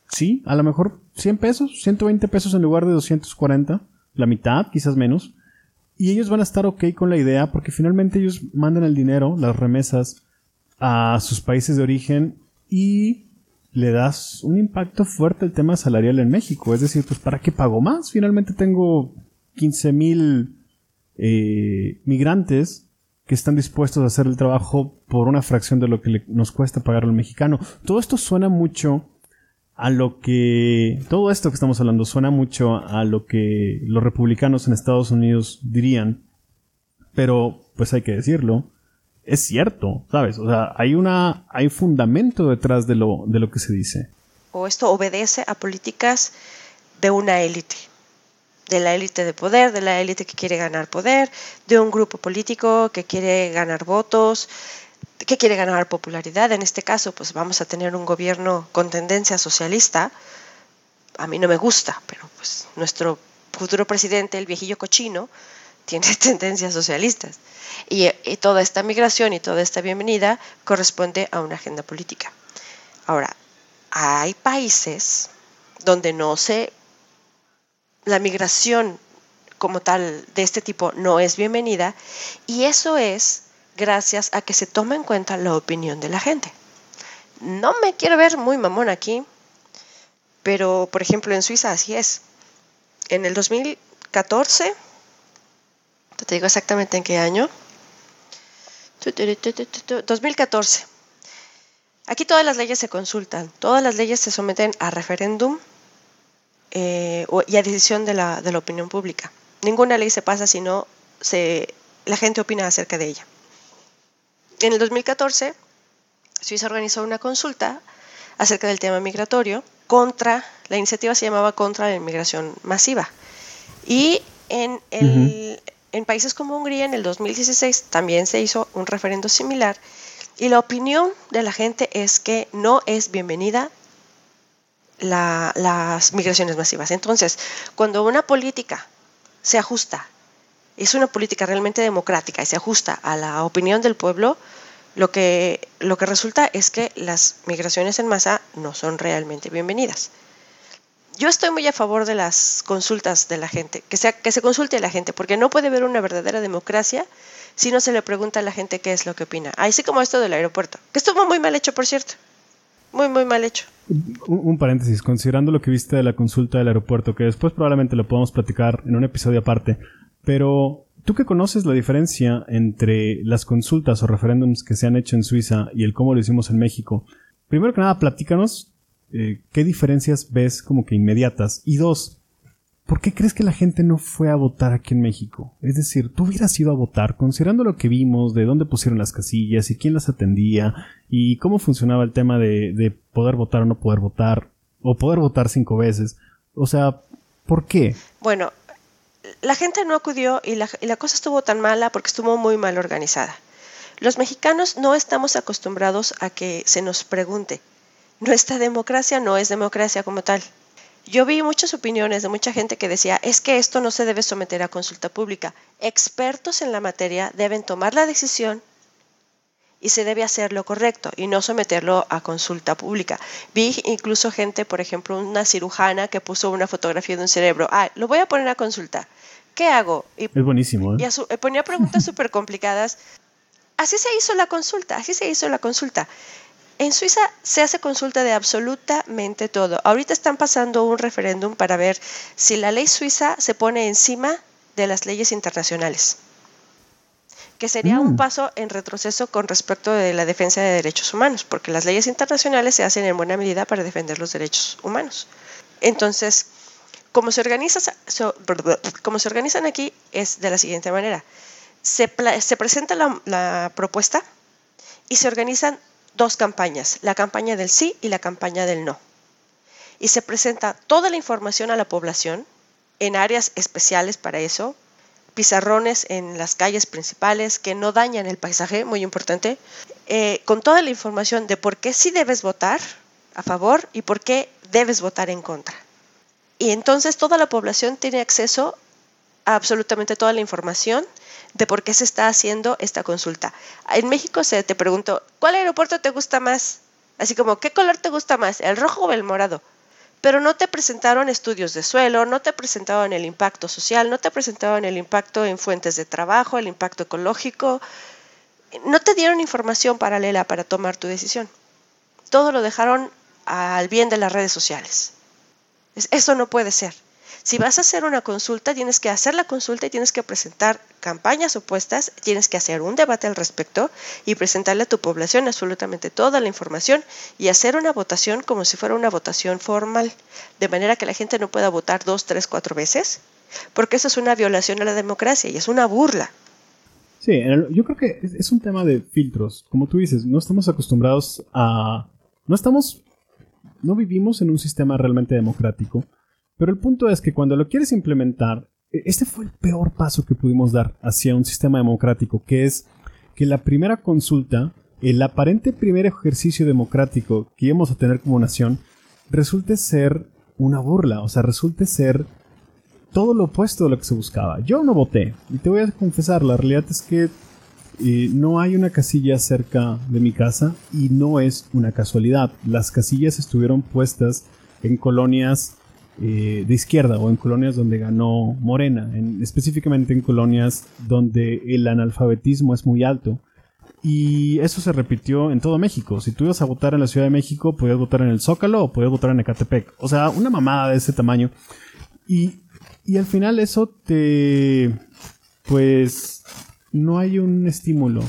sí, a lo mejor 100 pesos, 120 pesos en lugar de 240, la mitad, quizás menos. Y ellos van a estar ok con la idea porque finalmente ellos mandan el dinero, las remesas, a sus países de origen y le das un impacto fuerte al tema salarial en México. Es decir, pues ¿para qué pago más? Finalmente tengo 15 mil eh, migrantes que están dispuestos a hacer el trabajo por una fracción de lo que nos cuesta pagar al mexicano. Todo esto suena mucho a lo que todo esto que estamos hablando suena mucho a lo que los republicanos en Estados Unidos dirían, pero pues hay que decirlo, es cierto, ¿sabes? O sea, hay una hay fundamento detrás de lo de lo que se dice. O esto obedece a políticas de una élite, de la élite de poder, de la élite que quiere ganar poder, de un grupo político que quiere ganar votos, que quiere ganar popularidad. En este caso, pues vamos a tener un gobierno con tendencia socialista. A mí no me gusta, pero pues nuestro futuro presidente, el viejillo cochino, tiene tendencias socialistas. Y, y, toda esta migración y toda esta bienvenida corresponde a una agenda política. Ahora, hay países donde no se... La migración como tal de este tipo no es bienvenida y eso es gracias a que se toma en cuenta la opinión de la gente. No me quiero ver muy mamón aquí, pero por ejemplo en Suiza así es. En el 2014, te digo exactamente en qué año, 2014. Aquí todas las leyes se consultan, todas las leyes se someten a referéndum eh, y a decisión de la, de la opinión pública. Ninguna ley se pasa si no se, la gente opina acerca de ella. En el 2014, Suiza organizó una consulta acerca del tema migratorio contra, la iniciativa se llamaba contra la inmigración masiva. Y en, en países como Hungría, en el 2016, también se hizo un referendo similar. Y la opinión de la gente es que no es bienvenida las migraciones masivas. Entonces, cuando una política se ajusta es una política realmente democrática y se ajusta a la opinión del pueblo, lo que, lo que resulta es que las migraciones en masa no son realmente bienvenidas. Yo estoy muy a favor de las consultas de la gente, que, sea, que se consulte a la gente, porque no puede haber una verdadera democracia si no se le pregunta a la gente qué es lo que opina. Así como esto del aeropuerto, que estuvo muy mal hecho, por cierto. Muy, muy mal hecho. Un, paréntesis, considerando lo que viste de la consulta del aeropuerto, que después probablemente lo podamos platicar en un episodio aparte, Pero tú que conoces la diferencia entre las consultas o referéndums que se han hecho en Suiza y el cómo lo hicimos en México, primero que nada, platícanos eh, qué diferencias ves como que inmediatas. Y dos, ¿por qué crees que la gente no fue a votar aquí en México? Es decir, tú hubieras ido a votar considerando lo que vimos, de dónde pusieron las casillas y quién las atendía y cómo funcionaba el tema de, de poder votar o no poder votar o poder votar cinco veces. O sea, ¿por qué? Bueno, la gente no acudió y la, cosa estuvo tan mala porque estuvo muy mal organizada. Los mexicanos no estamos acostumbrados a que se nos pregunte. Nuestra democracia no es democracia como tal. Yo vi muchas opiniones de mucha gente que decía, es que esto no se debe someter a consulta pública. Expertos en la materia deben tomar la decisión y se debe hacer lo correcto y no someterlo a consulta pública. Vi incluso gente, por ejemplo, una cirujana que puso una fotografía de un cerebro. Ah, lo voy a poner a consulta. ¿Qué hago? Y, es buenísimo. ¿eh? Y ponía preguntas súper complicadas. Así se hizo la consulta, así se hizo la consulta. En Suiza se hace consulta de absolutamente todo. Ahorita están pasando un referéndum para ver si la ley suiza se pone encima de las leyes internacionales, que sería un mm. paso en retroceso con respecto de la defensa de derechos humanos, porque las leyes internacionales se hacen en buena medida para defender los derechos humanos. Entonces, como se, organiza, como se organizan aquí es de la siguiente manera. Se, presenta la propuesta y se organizan dos campañas, la campaña del sí y la campaña del no. Y se presenta toda la información a la población en áreas especiales para eso, pizarrones en las calles principales que no dañan el paisaje, muy importante, eh, con toda la información de por qué sí debes votar a favor y por qué debes votar en contra. Y entonces toda la población tiene acceso a absolutamente toda la información de por qué se está haciendo esta consulta. En México se te preguntó, ¿cuál aeropuerto te gusta más? Así como, ¿qué color te gusta más, el rojo o el morado? Pero no te presentaron estudios de suelo, no te presentaron el impacto social, no te presentaron el impacto en fuentes de trabajo, el impacto ecológico. No te dieron información paralela para tomar tu decisión. Todo lo dejaron al bien de las redes sociales. Eso no puede ser. Si vas a hacer una consulta, tienes que hacer la consulta y tienes que presentar campañas opuestas, tienes que hacer un debate al respecto y presentarle a tu población absolutamente toda la información y hacer una votación como si fuera una votación formal, de manera que la gente no pueda votar dos, tres, cuatro veces, porque eso es una violación a la democracia y es una burla. Sí, yo creo que es un tema de filtros. Como tú dices, no estamos acostumbrados a... No estamos... No vivimos en un sistema realmente democrático pero el punto es que cuando lo quieres implementar, e, este fue el peor paso que pudimos dar hacia un sistema democrático, que es que la primera consulta, el aparente primer ejercicio democrático que íbamos a tener como nación, resulte ser una burla, o sea, resulte ser todo lo opuesto de lo que se buscaba. Yo no voté, y te voy a confesar, la realidad es que eh, no hay una casilla cerca de mi casa y no es una casualidad. Las casillas estuvieron puestas en colonias eh, de izquierda o en colonias donde ganó Morena, en, específicamente en colonias donde el analfabetismo es muy alto. Y eso se repitió en todo México. Si tú ibas a votar en la Ciudad de México, podías votar en el Zócalo o podías votar en Ecatepec. O sea, una mamada de ese tamaño. Y, y al final eso te... Pues no hay un estímulo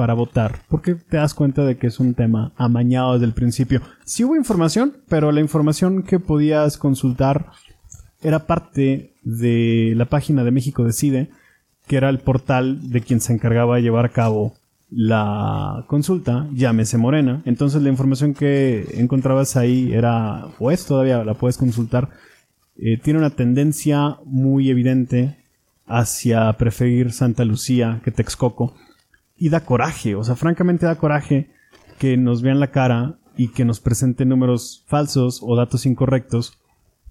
para votar, porque te das cuenta de que es un tema amañado desde el principio. Sí hubo información, pero la información que podías consultar era parte de la página de México Decide, que era el portal de quien se encargaba de llevar a cabo la consulta, llámese Morena. Entonces la información que encontrabas ahí era, o es todavía, la puedes consultar, eh, tiene una tendencia muy evidente hacia preferir Santa Lucía que Texcoco y da coraje, o sea, francamente da coraje que nos vean la cara y que nos presenten números falsos o datos incorrectos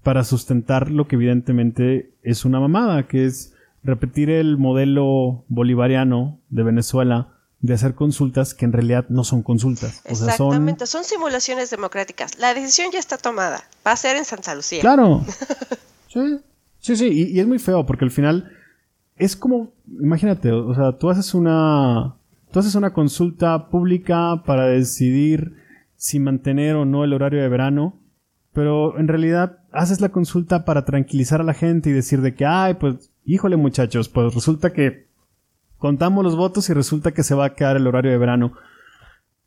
para sustentar lo que evidentemente es una mamada, que es repetir el modelo bolivariano de Venezuela de hacer consultas que en realidad no son consultas. Exactamente, son... simulaciones democráticas. La decisión ya está tomada. Va a ser en Santa Lucía. Claro. sí, sí, sí. Y, y, es muy feo porque al final es como, imagínate, o sea, tú haces una, Tú haces una consulta pública para decidir si mantener o no el horario de verano, pero en realidad haces la consulta para tranquilizar a la gente y decir de que, ay, pues híjole muchachos, pues resulta que contamos los votos y resulta que se va a quedar el horario de verano.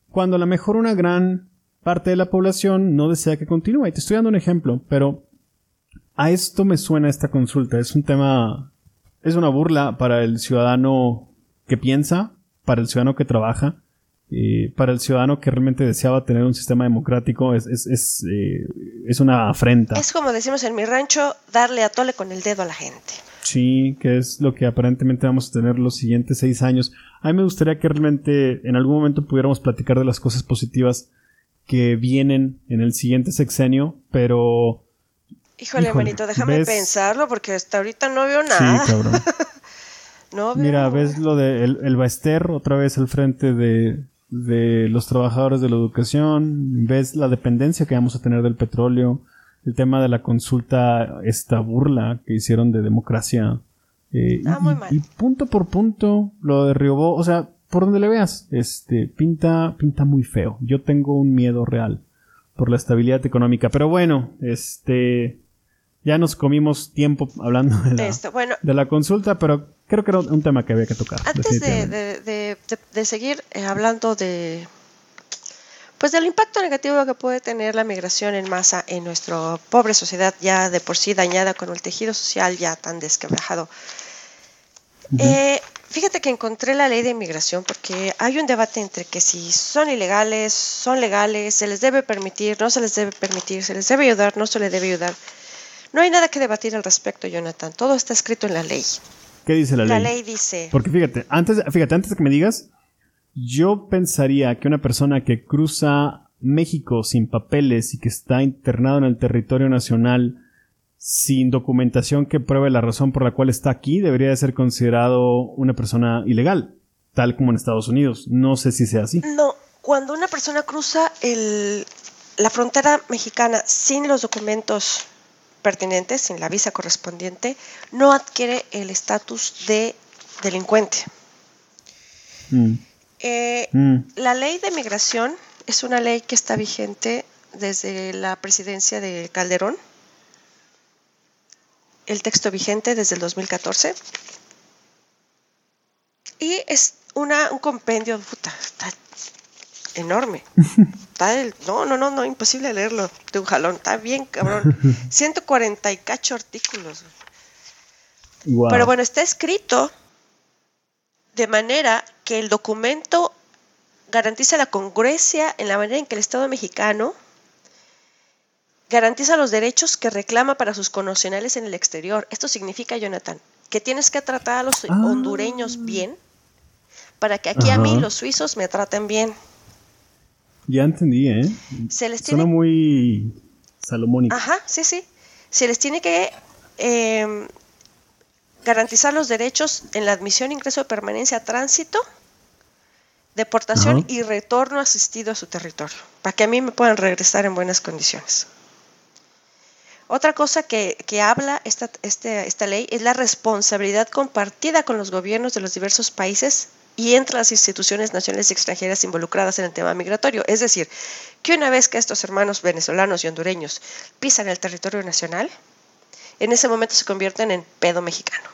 Cuando a lo mejor una gran parte de la población no desea que continúe. Y te estoy dando un ejemplo, pero a esto me suena esta consulta. Es un tema, es una burla para el ciudadano que piensa, para el ciudadano que trabaja, eh, para el ciudadano que realmente deseaba tener un sistema democrático. Es, es, es, eh, es una afrenta. Es como decimos en mi rancho, darle a tole con el dedo a la gente. Sí, que es lo que aparentemente vamos a tener los siguientes seis años. A mí me gustaría que realmente en algún momento pudiéramos platicar de las cosas positivas que vienen en el siguiente sexenio, pero... Híjole, hermanito, déjame pensarlo porque hasta ahorita no veo nada. Sí, cabrón. no Mira, ves lo de el, el Baester otra vez al frente de, de los trabajadores de la educación, ves la dependencia que vamos a tener del petróleo, el tema de la consulta, esta burla que hicieron de democracia. Eh, ah, muy mal. y, punto por punto lo derribó, o sea, por donde le veas, este, pinta, pinta muy feo. Yo tengo un miedo real por la estabilidad económica. Pero bueno, este, ya nos comimos tiempo hablando de la, de la consulta, pero creo que era un tema que había que tocar. Antes de, de, seguir eh, hablando de, pues del impacto negativo que puede tener la migración en masa en nuestra pobre sociedad ya de por sí dañada con el tejido social ya tan desquebrajado. eh, Fíjate que encontré la ley de inmigración porque hay un debate entre que si son ilegales, son legales, se les debe permitir, no se les debe permitir, se les debe ayudar, no se les debe ayudar. No hay nada que debatir al respecto, Jonathan. Todo está escrito en la ley. ¿Qué dice la, ley? La ley dice. Porque fíjate, antes, fíjate, antes de que me digas, yo pensaría que una persona que cruza México sin papeles y que está internado en el territorio nacional sin documentación que pruebe la razón por la cual está aquí, debería de ser considerado una persona ilegal, tal como en Estados Unidos. No sé si sea así. No, cuando una persona cruza el, la frontera mexicana sin los documentos pertinentes, sin la visa correspondiente, no adquiere el estatus de delincuente. Mm. Eh, mm. La ley de migración es una ley que está vigente desde la presidencia de Calderón el texto vigente desde el 2014. Y es una, un compendio, puta, está no, no, no, no, imposible leerlo de un jalón. Está bien, cabrón. 140 y cacho artículos. Pero bueno, está escrito de manera que el documento garantiza la congruencia en la manera en que el Estado mexicano Garantiza los derechos que reclama para sus connacionales en el exterior. Esto significa, Jonathan, que tienes que tratar a los ah. hondureños bien para que aquí a mí los suizos me traten bien. Ya entendí, ¿eh? Se les Suena muy salomónico. Ajá, sí, sí. Se les tiene que em, garantizar los derechos en la admisión, ingreso, permanencia, tránsito, deportación y retorno asistido a su territorio, para que a mí me puedan regresar en buenas condiciones. Otra cosa que, habla esta, este, esta ley es la responsabilidad compartida con los gobiernos de los diversos países y entre las instituciones nacionales y extranjeras involucradas en el tema migratorio. Es decir, que una vez que estos hermanos venezolanos y hondureños pisan el territorio nacional, en ese momento se convierten en pedo mexicano.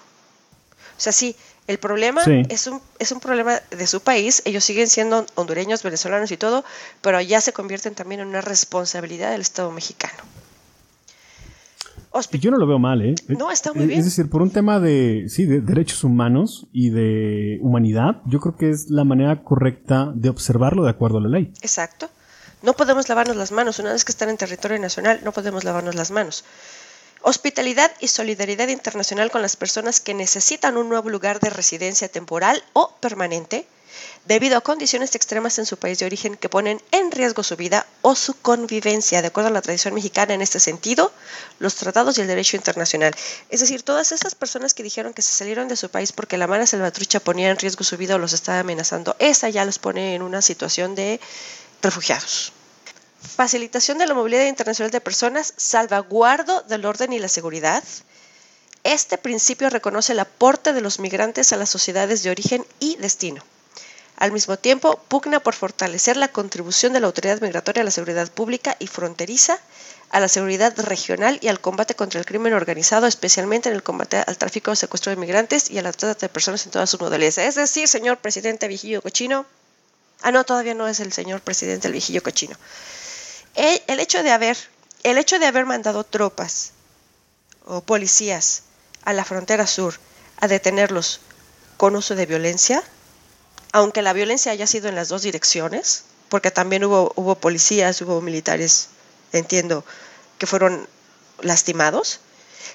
O sea, sí, el problema es, un, es un problema de su país, ellos siguen siendo hondureños, venezolanos y todo, pero ya se convierten también en una responsabilidad del Estado mexicano. Yo no lo veo mal, ¿eh? No, está muy bien. Es decir, por un tema de, sí, de derechos humanos y de humanidad, yo creo que es la manera correcta de observarlo de acuerdo a la ley. Exacto. No podemos lavarnos las manos. Una vez que están en territorio nacional, no podemos lavarnos las manos. Hospitalidad y solidaridad internacional con las personas que necesitan un nuevo lugar de residencia temporal o permanente debido a condiciones extremas en su país de origen que ponen en riesgo su vida o su convivencia, de acuerdo a la tradición mexicana en este sentido, los tratados y el derecho internacional. Es decir, todas estas personas que dijeron que se salieron de su país porque la mala salvatrucha ponía en riesgo su vida o los estaba amenazando, esa ya los pone en una situación de refugiados. Facilitación de la movilidad internacional de personas, salvaguardo del orden y la seguridad, este principio reconoce el aporte de los migrantes a las sociedades de origen y destino Al mismo tiempo, pugna por fortalecer la contribución de la autoridad migratoria a la seguridad pública y fronteriza, a la seguridad regional y al combate contra el crimen organizado, especialmente en el combate al tráfico secuestro de migrantes y a la trata de personas en todas sus modalidades. Es decir, señor presidente Vigillo Cochino, ah no, todavía no es el señor presidente el Vigillo Cochino. El, el hecho de haber, el hecho de haber mandado tropas o policías a la frontera sur a detenerlos con uso de violencia, aunque la violencia haya sido en las dos direcciones, porque también hubo, hubo policías, hubo militares, entiendo, que fueron lastimados,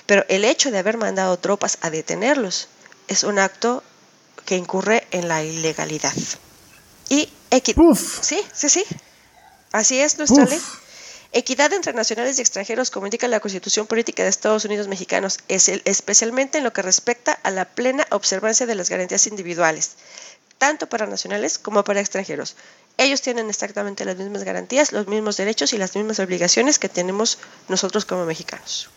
pero el hecho de haber mandado tropas a detenerlos es un acto que incurre en la ilegalidad. Y. Sí, sí, sí. Así es nuestra ley. Equidad entre nacionales y extranjeros, como indica la Constitución Política de Estados Unidos Mexicanos, es el, especialmente en lo que respecta a la plena observancia de las garantías individuales, tanto para nacionales como para extranjeros. Ellos tienen exactamente las mismas garantías, los mismos derechos y las mismas obligaciones que tenemos nosotros como mexicanos.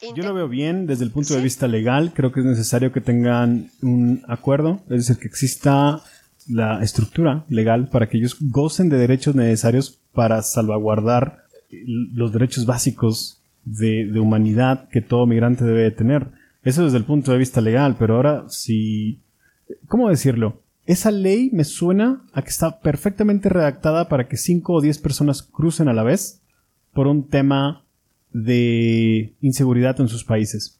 Yo lo veo bien desde el punto de vista legal. Creo que es necesario que tengan un acuerdo, es decir, que exista la estructura legal para que ellos gocen de derechos necesarios para salvaguardar los derechos básicos de, humanidad que todo migrante debe tener. Eso desde el punto de vista legal, pero ahora si... ¿Cómo decirlo? Esa ley me suena a que está perfectamente redactada para que 5 o 10 personas crucen a la vez por un tema de inseguridad en sus países.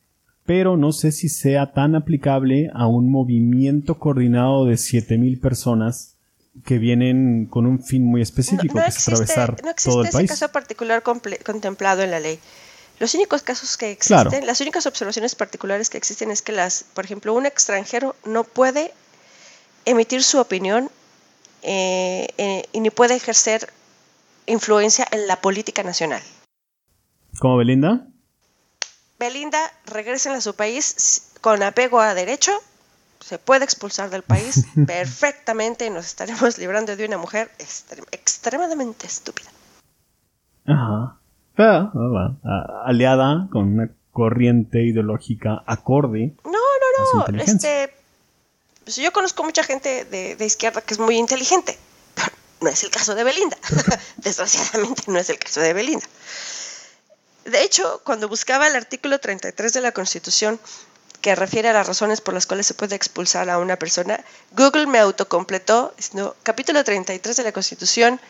Pero no sé si sea tan aplicable a un movimiento coordinado de 7.000 personas que vienen con un fin muy específico, que es atravesar todo el país. ese caso particular contemplado en la ley. Los únicos casos que existen, las únicas observaciones particulares que existen es que las, por ejemplo, un extranjero no puede emitir su opinión eh, eh, y ni puede ejercer influencia en la política nacional. ¿Como Belinda? Belinda regresen a su país con apego a derecho se puede expulsar del país perfectamente y nos estaremos librando de una mujer extremadamente estúpida. Ajá. Ah, ah, ah, aliada con una corriente ideológica acorde. No, no, no. Este, pues yo conozco mucha gente de, de, izquierda que es muy inteligente. Pero no es el caso de Belinda. Desgraciadamente no es el caso de Belinda. De hecho, cuando buscaba el artículo 33 de la Constitución, que refiere a las razones por las cuales se puede expulsar a una persona, Google me autocompletó diciendo capítulo 33 de la Constitución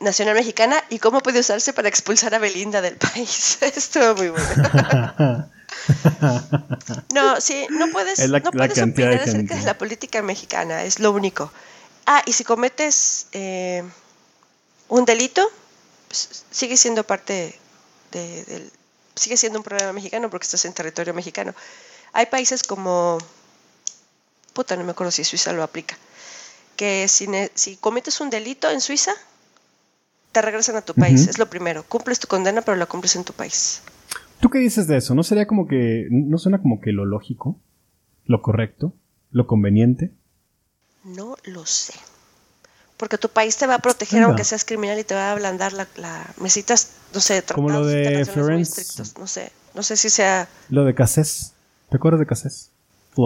Nacional Mexicana y cómo puede usarse para expulsar a Belinda del país. Estuvo muy bueno. no, sí, no puedes, no puedes opinar acerca de la política mexicana, es lo único. Ah, y si cometes eh, un delito, pues, sigue siendo parte del, sigue siendo un problema mexicano porque estás en territorio mexicano. Hay países como, puta, no me acuerdo si Suiza lo aplica, que si, si cometes un delito en Suiza, te regresan a tu país, es lo primero. Cumples tu condena, pero la cumples en tu país. ¿Tú qué dices de eso? ¿No sería como que, no suena como que lo lógico, lo correcto, lo conveniente? No lo sé porque tu país te va a proteger aunque seas criminal y te va a ablandar la, la necesitas no sé como lo de Florence. no sé no sé si sea lo de Cassés. ¿te acuerdas de Cassés?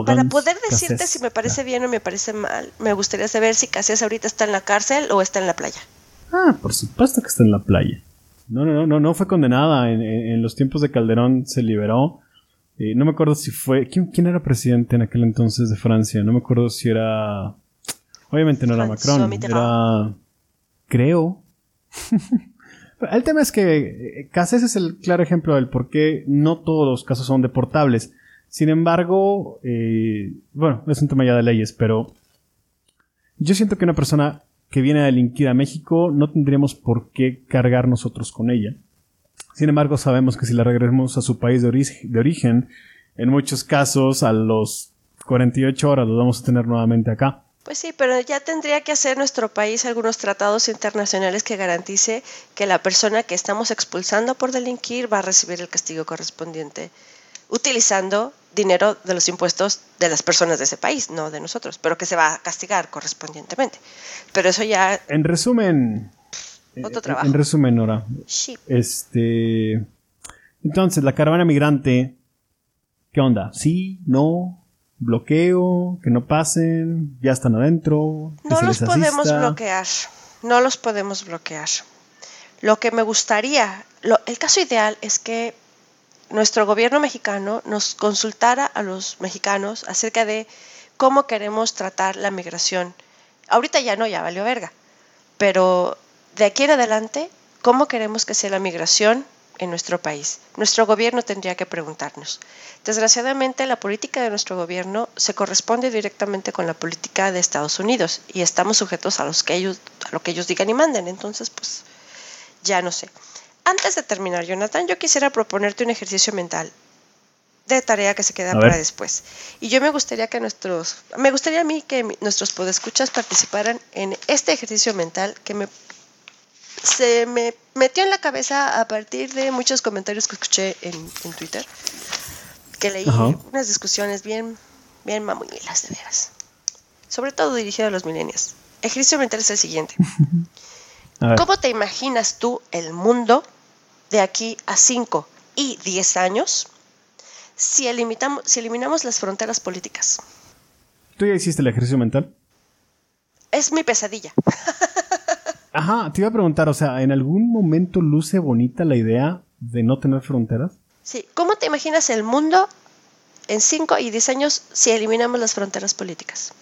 para poder decirte si me parece bien o me parece mal me gustaría saber si Cassés ahorita está en la cárcel o está en la playa. Ah por supuesto que está en la playa. No no no no no fue condenada. En, en, los tiempos de Calderón se liberó. Eh, no me acuerdo si fue ¿quién, quién era presidente en aquel entonces de Francia no me acuerdo si era Obviamente no era Macron, era... Creo. el tema es que eh, Cassés es el claro ejemplo del por qué no todos los casos son deportables. Sin embargo, eh, bueno, es un tema ya de leyes, pero yo siento que una persona que viene a delinquir a México no tendríamos por qué cargar nosotros con ella. Sin embargo, sabemos que si la regresamos a su país de, de origen, en muchos casos a los 48 horas los vamos a tener nuevamente acá. Pues sí, pero ya tendría que hacer nuestro país algunos tratados internacionales que garantice que la persona que estamos expulsando por delinquir va a recibir el castigo correspondiente, utilizando dinero de los impuestos de las personas de ese país, no de nosotros, pero que se va a castigar correspondientemente. Pero eso ya... En resumen... Otro eh, trabajo. En resumen, Nora. Sí. Este... Entonces, la caravana migrante... ¿Qué onda? ¿Sí? ¿No? Bloqueo, que no pasen, ya están adentro. No los podemos bloquear, no los podemos bloquear. Lo que me gustaría, el caso ideal es que nuestro gobierno mexicano nos consultara a los mexicanos acerca de cómo queremos tratar la migración. Ahorita ya no, ya valió verga. Pero de aquí en adelante, ¿cómo queremos que sea la migración en nuestro país? Nuestro gobierno tendría que preguntarnos. Desgraciadamente, la política de nuestro gobierno se corresponde directamente con la política de Estados Unidos y estamos sujetos a, los que ellos, a lo que ellos digan y manden. Entonces, pues, ya no sé. Antes de terminar, Jonathan, yo quisiera proponerte un ejercicio mental de tarea que se queda para después. Y yo me gustaría que nuestros, me gustaría a mí que nuestros podescuchas participaran en este ejercicio mental que me se me metió en la cabeza a partir de muchos comentarios que escuché en, Twitter, que leí unas discusiones bien, bien mamuñilas de veras, sobre todo dirigido a los milenios. Ejercicio mental es el siguiente. ¿Cómo te imaginas tú el mundo de aquí a 5 y 10 años si, eliminamos, si eliminamos las fronteras políticas? ¿Tú ya hiciste el ejercicio mental? Es mi pesadilla. Ajá, te iba a preguntar, o sea, ¿en algún momento luce bonita la idea de no tener fronteras? Sí, ¿cómo te imaginas el mundo en 5 y 10 años si eliminamos las fronteras políticas?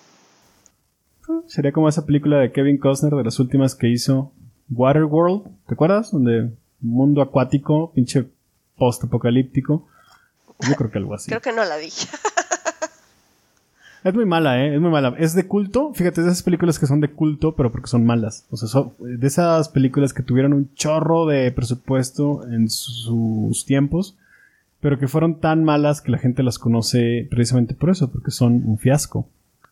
Sería como esa película de Kevin Costner de las últimas que hizo Waterworld, ¿te acuerdas? Donde mundo acuático, pinche post-apocalíptico. Yo creo que algo así. creo que no la vi. es muy mala, ¿eh? Es muy mala. Es de culto. Fíjate, es de esas películas que son de culto, pero porque son malas. O sea, son de esas películas que tuvieron un chorro de presupuesto en sus tiempos, pero que fueron tan malas que la gente las conoce precisamente por eso, porque son un fiasco.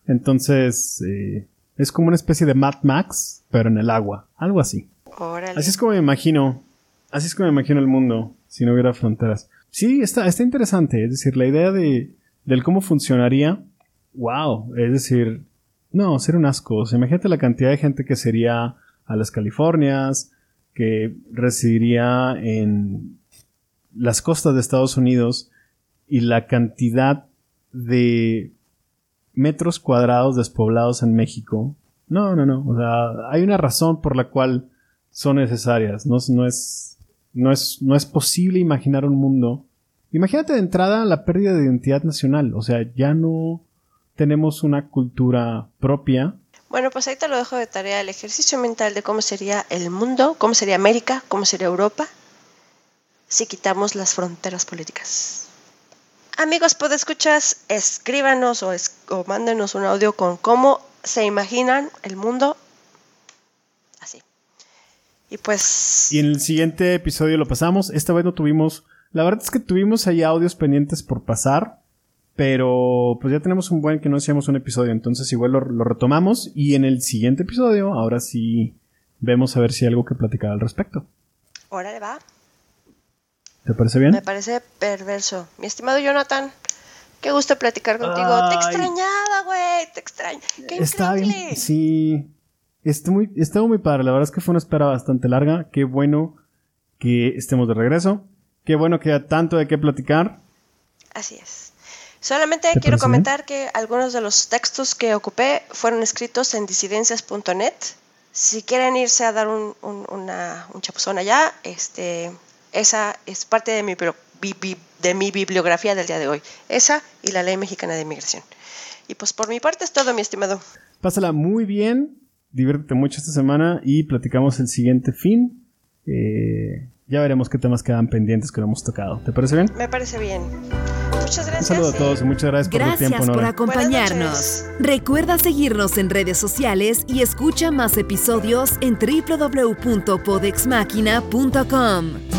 Entonces, eh, es como una especie de Mad Max, pero en el agua. Algo así. Así es como me imagino. Así es como me imagino el mundo si no hubiera fronteras. Sí, está, está interesante. Es decir, la idea de del cómo funcionaría. Wow. Es decir, no, sería un asco. imagínate la cantidad de gente que sería a las Californias, que residiría en las costas de Estados Unidos y la cantidad de metros cuadrados despoblados en México. No, no, no. O sea, hay una razón por la cual son necesarias. No, no, es, no, es, no es posible imaginar un mundo. Imagínate de entrada la pérdida de identidad nacional. O sea, ya no tenemos una cultura propia. Bueno, pues ahí te lo dejo de tarea el ejercicio mental de cómo sería el mundo, cómo sería América, cómo sería Europa, si quitamos las fronteras políticas. Amigos, escuchas, escríbanos o, o mándenos un audio con cómo se imaginan el mundo así. Y pues... Y en el siguiente episodio lo pasamos. Esta vez no tuvimos... La verdad es que tuvimos ahí audios pendientes por pasar. Pero pues ya tenemos un buen que no hacíamos un episodio. Entonces igual lo, lo retomamos. Y en el siguiente episodio, ahora sí vemos a ver si hay algo que platicar al respecto. Órale, va. ¿Te parece bien? Me parece perverso. Mi estimado Jonathan, qué gusto platicar contigo. Te extrañaba, güey. Te extraño. Qué Está bien. Sí. Está muy, estuvo muy padre. La verdad es que fue una espera bastante larga. Qué bueno que estemos de regreso. Qué bueno que haya tanto de qué platicar. Así es. Solamente quiero comentar que algunos de los textos que ocupé fueron escritos en disidencias.net. Si quieren irse a dar un, una, un chapuzón allá, este, esa es parte de mi, de mi bibliografía del día de hoy. Esa y la Ley Mexicana de Inmigración. Y pues por mi parte es todo, mi estimado. Pásala muy bien, diviértete mucho esta semana y platicamos el siguiente fin. Eh, ya veremos qué temas quedan pendientes que no hemos tocado. ¿Te parece bien? Me parece bien. Muchas gracias. Un saludo a todos y muchas gracias por tu tiempo. Gracias por acompañarnos. Recuerda seguirnos en redes sociales y escucha más episodios en www.podexmáquina.com.